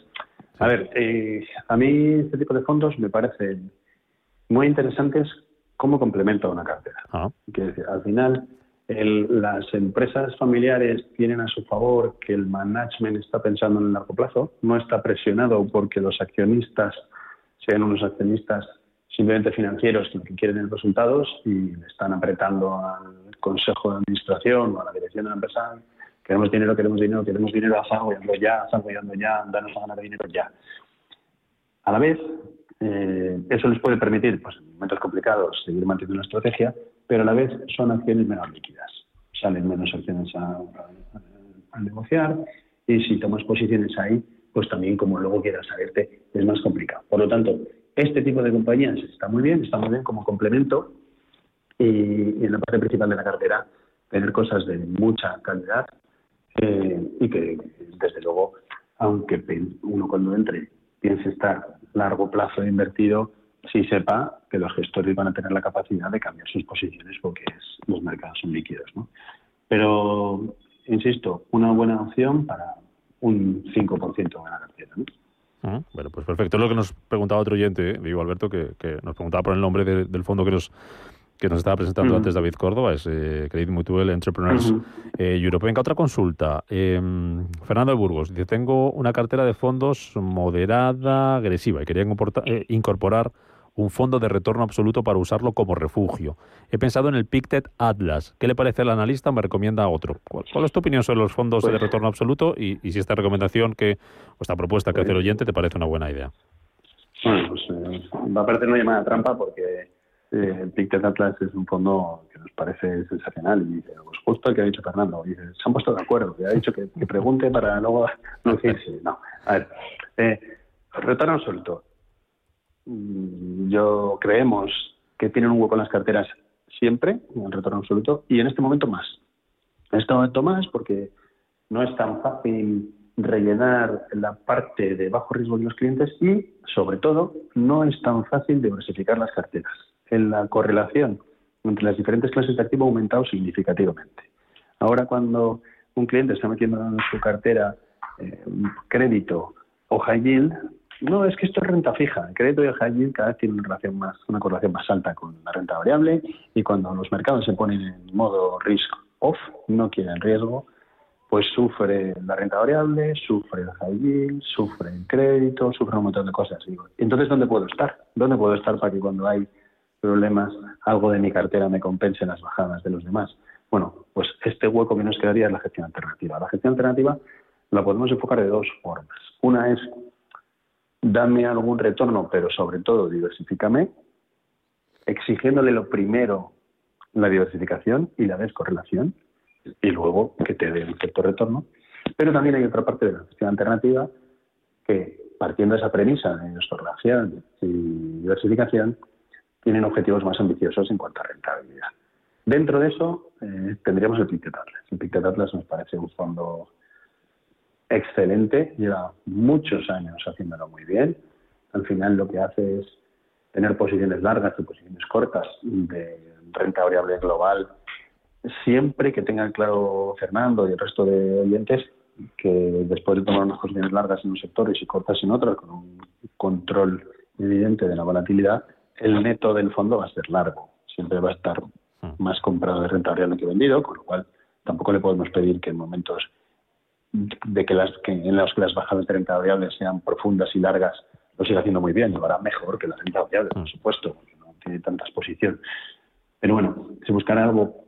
A ver, eh, a mí este tipo de fondos me parecen muy interesantes como complemento a una cartera. Quiero decir, al final, el- las empresas familiares tienen a su favor que el management está pensando en el largo plazo, no está presionado porque los accionistas sean unos accionistas simplemente financieros que que quieren es resultados y le están apretando al consejo de administración o a la dirección de la empresa queremos dinero, queremos dinero, queremos dinero, salgo y ando ya, salgo y ando ya, danos a ganar dinero ya. A la vez, eh, eso les puede permitir, pues en momentos complicados, seguir manteniendo una estrategia, pero a la vez son acciones menos líquidas. Salen menos acciones a, a- a negociar y si tomas posiciones ahí, pues también como luego quieras salirte, es más complicado. Por lo tanto, este tipo de compañías está muy bien, está muy bien como complemento y, en la parte principal de la cartera tener cosas de mucha calidad eh, y que desde luego, aunque uno cuando entre piense estar largo plazo invertido, sí sepa que los gestores van a tener la capacidad de cambiar sus posiciones porque es- los mercados son líquidos. ¿no? Pero, insisto, una buena opción para un 5% de la cartera. ¿no? Ujú. Bueno, pues perfecto. Es lo que nos preguntaba otro oyente, eh, Alberto, que, nos preguntaba por el nombre de- del fondo que nos que nos estaba presentando antes David Córdoba, es eh, Credit Mutual Entrepreneurs Ujú. eh, Europe. Venga, otra consulta. Eh, Fernando de Burgos dice, tengo una cartera de fondos moderada, agresiva, y quería eh, incorporar un fondo de retorno absoluto para usarlo como refugio. He pensado en el Pictet Atlas. ¿Qué le parece al analista? Me recomienda otro. ¿Cuál, cuál es tu opinión sobre los fondos de Pues- retorno absoluto y, y si esta recomendación que, o esta propuesta que hace el oyente te parece una buena idea? Bueno, pues eh, va a parecer una llamada trampa porque eh, Pictet Atlas es un fondo que nos parece sensacional y dice, pues justo el que ha dicho Fernando, dice, se han puesto de acuerdo, que ha dicho que, pregunte para luego. No, a ver, eh, retorno absoluto. Mm, Yo creemos que tienen un hueco en las carteras siempre, en retorno absoluto, y en este momento más. En este momento más porque no es tan fácil rellenar la parte de bajo riesgo de los clientes y, sobre todo, no es tan fácil diversificar las carteras. En la correlación entre las diferentes clases de activo ha aumentado significativamente. Ahora, cuando un cliente está metiendo en su cartera eh, crédito o high yield, no, es que esto es renta fija. El crédito y el high yield cada vez tienen una, una correlación más alta con la renta variable y cuando los mercados se ponen en modo risk off, no quieren riesgo, pues sufre la renta variable, sufre el high yield, sufre el crédito, sufre un montón de cosas. Entonces, ¿dónde puedo estar? ¿Dónde puedo estar para que cuando hay problemas algo de mi cartera me compense las bajadas de los demás? Bueno, pues este hueco que nos quedaría es la gestión alternativa. La gestión alternativa la podemos enfocar de dos formas. Una es dame algún retorno, pero sobre todo diversifícame, exigiéndole lo primero la diversificación y la descorrelación, y luego que te dé un cierto retorno. Pero también hay otra parte de la gestión alternativa que, partiendo de esa premisa de descorrelación y diversificación, tienen objetivos más ambiciosos en cuanto a rentabilidad. Dentro de eso eh, tendríamos el Pictet Atlas. El Pictet Atlas nos parece un fondo excelente, lleva muchos años haciéndolo muy bien. Al final lo que hace es tener posiciones largas y posiciones cortas de renta variable global, siempre que tengan claro Fernando y el resto de oyentes que después de tomar unas posiciones largas en unos sectores y cortas en otros, con un control evidente de la volatilidad, el neto del fondo va a ser largo. Siempre va a estar más comprado de renta variable que vendido, con lo cual tampoco le podemos pedir que en momentos de que las que en los que las bajadas de renta variable sean profundas y largas lo siga haciendo muy bien, lo hará mejor que la renta variable, por supuesto, porque no tiene tanta exposición. Pero bueno, si buscar algo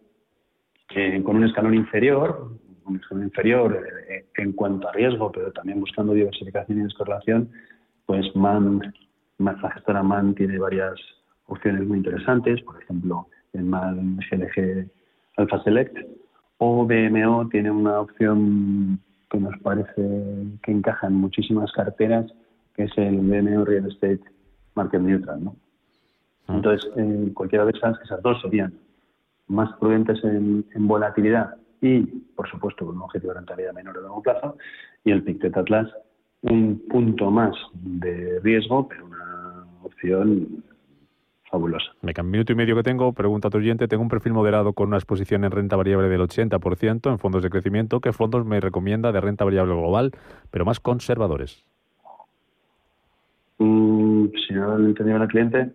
eh, con un escalón inferior, un escalón inferior eh, en cuanto a riesgo, pero también buscando diversificación y descorrelación, pues MAN, gestora MAN tiene varias opciones muy interesantes, por ejemplo, el MAN GLG Alpha Select o BMO tiene una opción que nos parece que encaja en muchísimas carteras, que es el BMO Real Estate Market Neutral. ¿no? Ah. Entonces, eh, cualquiera de esas, esas dos serían más prudentes en, volatilidad y, por supuesto, con un objetivo de rentabilidad menor a largo plazo, y el Pictet Atlas un punto más de riesgo, pero una opción fabulosa. Me cambio minuto y medio que tengo, pregunta a tu oyente, tengo un perfil moderado con una exposición en renta variable del 80% en fondos de crecimiento. ¿Qué fondos me recomienda de renta variable global, pero más conservadores? Mm, si no lo he entendido la cliente,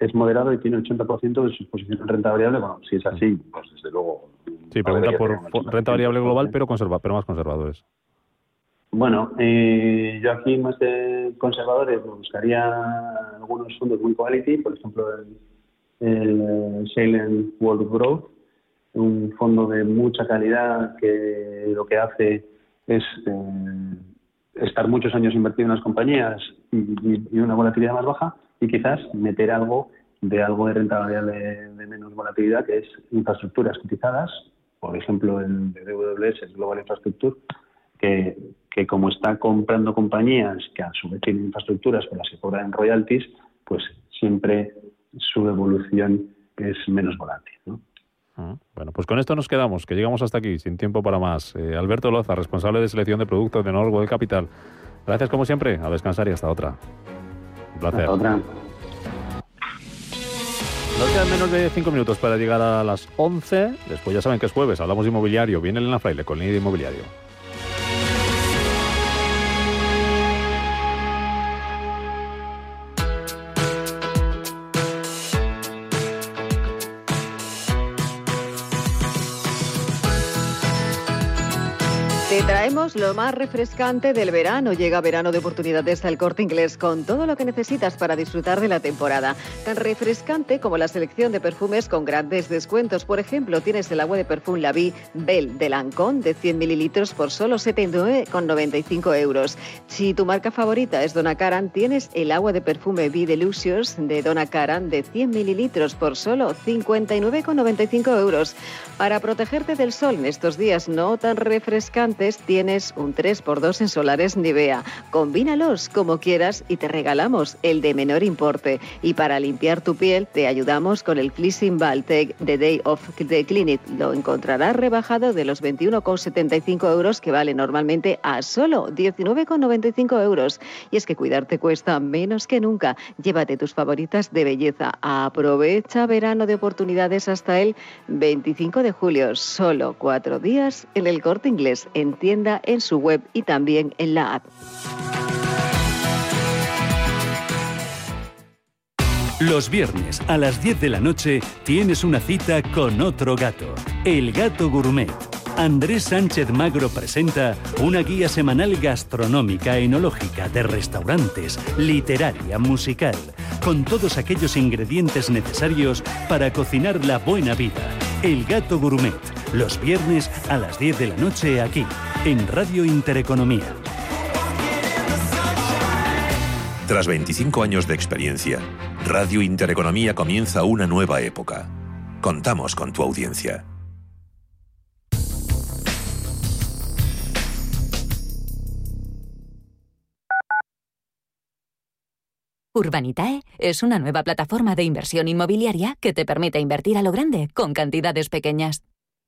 es moderado y tiene 80% de su exposición en renta variable. Bueno, si es así, pues desde luego. Sí, pregunta por renta variable global, pero, conserva, pero más conservadores. Bueno, eh, yo aquí más de conservadores buscaría algunos fondos muy quality, por ejemplo el, el World Growth, un fondo de mucha calidad que lo que hace es eh, estar muchos años invertido en las compañías y, una volatilidad más baja y quizás meter algo de algo de renta variable de, menos volatilidad que es infraestructuras cotizadas, por ejemplo el DWS, el Global Infrastructure, que, que como está comprando compañías que a su vez tienen infraestructuras con las que cobran royalties, pues siempre su evolución es menos volátil. Ah, bueno, pues con esto nos quedamos, que llegamos hasta aquí, sin tiempo para más. Eh, Alberto Loza, responsable de selección de productos de Norwood Capital. Gracias como siempre, a descansar y hasta otra. Un placer. Hasta otra. Nos quedan menos de cinco minutos para llegar a las 11. Después ya saben que es jueves, hablamos de inmobiliario. Viene Elena Fraile con línea de inmobiliario. Lo más refrescante del verano. Llega verano de oportunidades al corte inglés con todo lo que necesitas para disfrutar de la temporada. Tan refrescante como la selección de perfumes con grandes descuentos. Por ejemplo, tienes el agua de perfume La Vie Belle de Lancôme de 100 mililitros por solo 79,95 euros. Si tu marca favorita es Donna Karan, tienes el agua de perfume Vie Delusions de Donna Karan de 100 mililitros por solo 59,95 euros. Para protegerte del sol en estos días no tan refrescantes, tienes un 3x2 en solares Nivea. Combínalos como quieras y te regalamos el de menor importe. Y para limpiar tu piel te ayudamos con el Cleansing Baltec de Day of the Clinic. Lo encontrarás rebajado de los 21,75 euros que vale normalmente a solo 19,95 euros. Y es que cuidarte cuesta menos que nunca. Llévate tus favoritas de belleza. Aprovecha verano de oportunidades hasta el 25 de julio. Solo cuatro días en el corte inglés en tienda, en su web y también en la app. Los viernes a las 10 de la noche tienes una cita con otro gato, el gato gourmet. Andrés Sánchez Magro presenta una guía semanal gastronómica, enológica, de restaurantes, literaria, musical, con todos aquellos ingredientes necesarios para cocinar la buena vida. El gato gourmet los viernes a las 10 de la noche aquí, en Radio Intereconomía. Tras 25 años de experiencia, Radio Intereconomía comienza una nueva época. Contamos con tu audiencia. Urbanitae es una nueva plataforma de inversión inmobiliaria que te permite invertir a lo grande con cantidades pequeñas.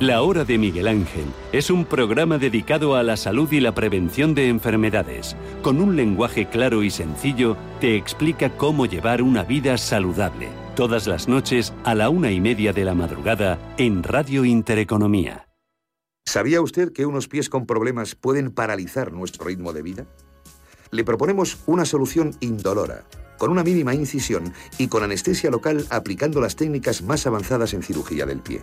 La Hora de Miguel Ángel es un programa dedicado a la salud y la prevención de enfermedades. Con un lenguaje claro y sencillo, te explica cómo llevar una vida saludable. Todas las noches a la una y media de la madrugada en Radio Intereconomía. ¿Sabía usted que unos pies con problemas pueden paralizar nuestro ritmo de vida? Le proponemos una solución indolora, con una mínima incisión y con anestesia local aplicando las técnicas más avanzadas en cirugía del pie.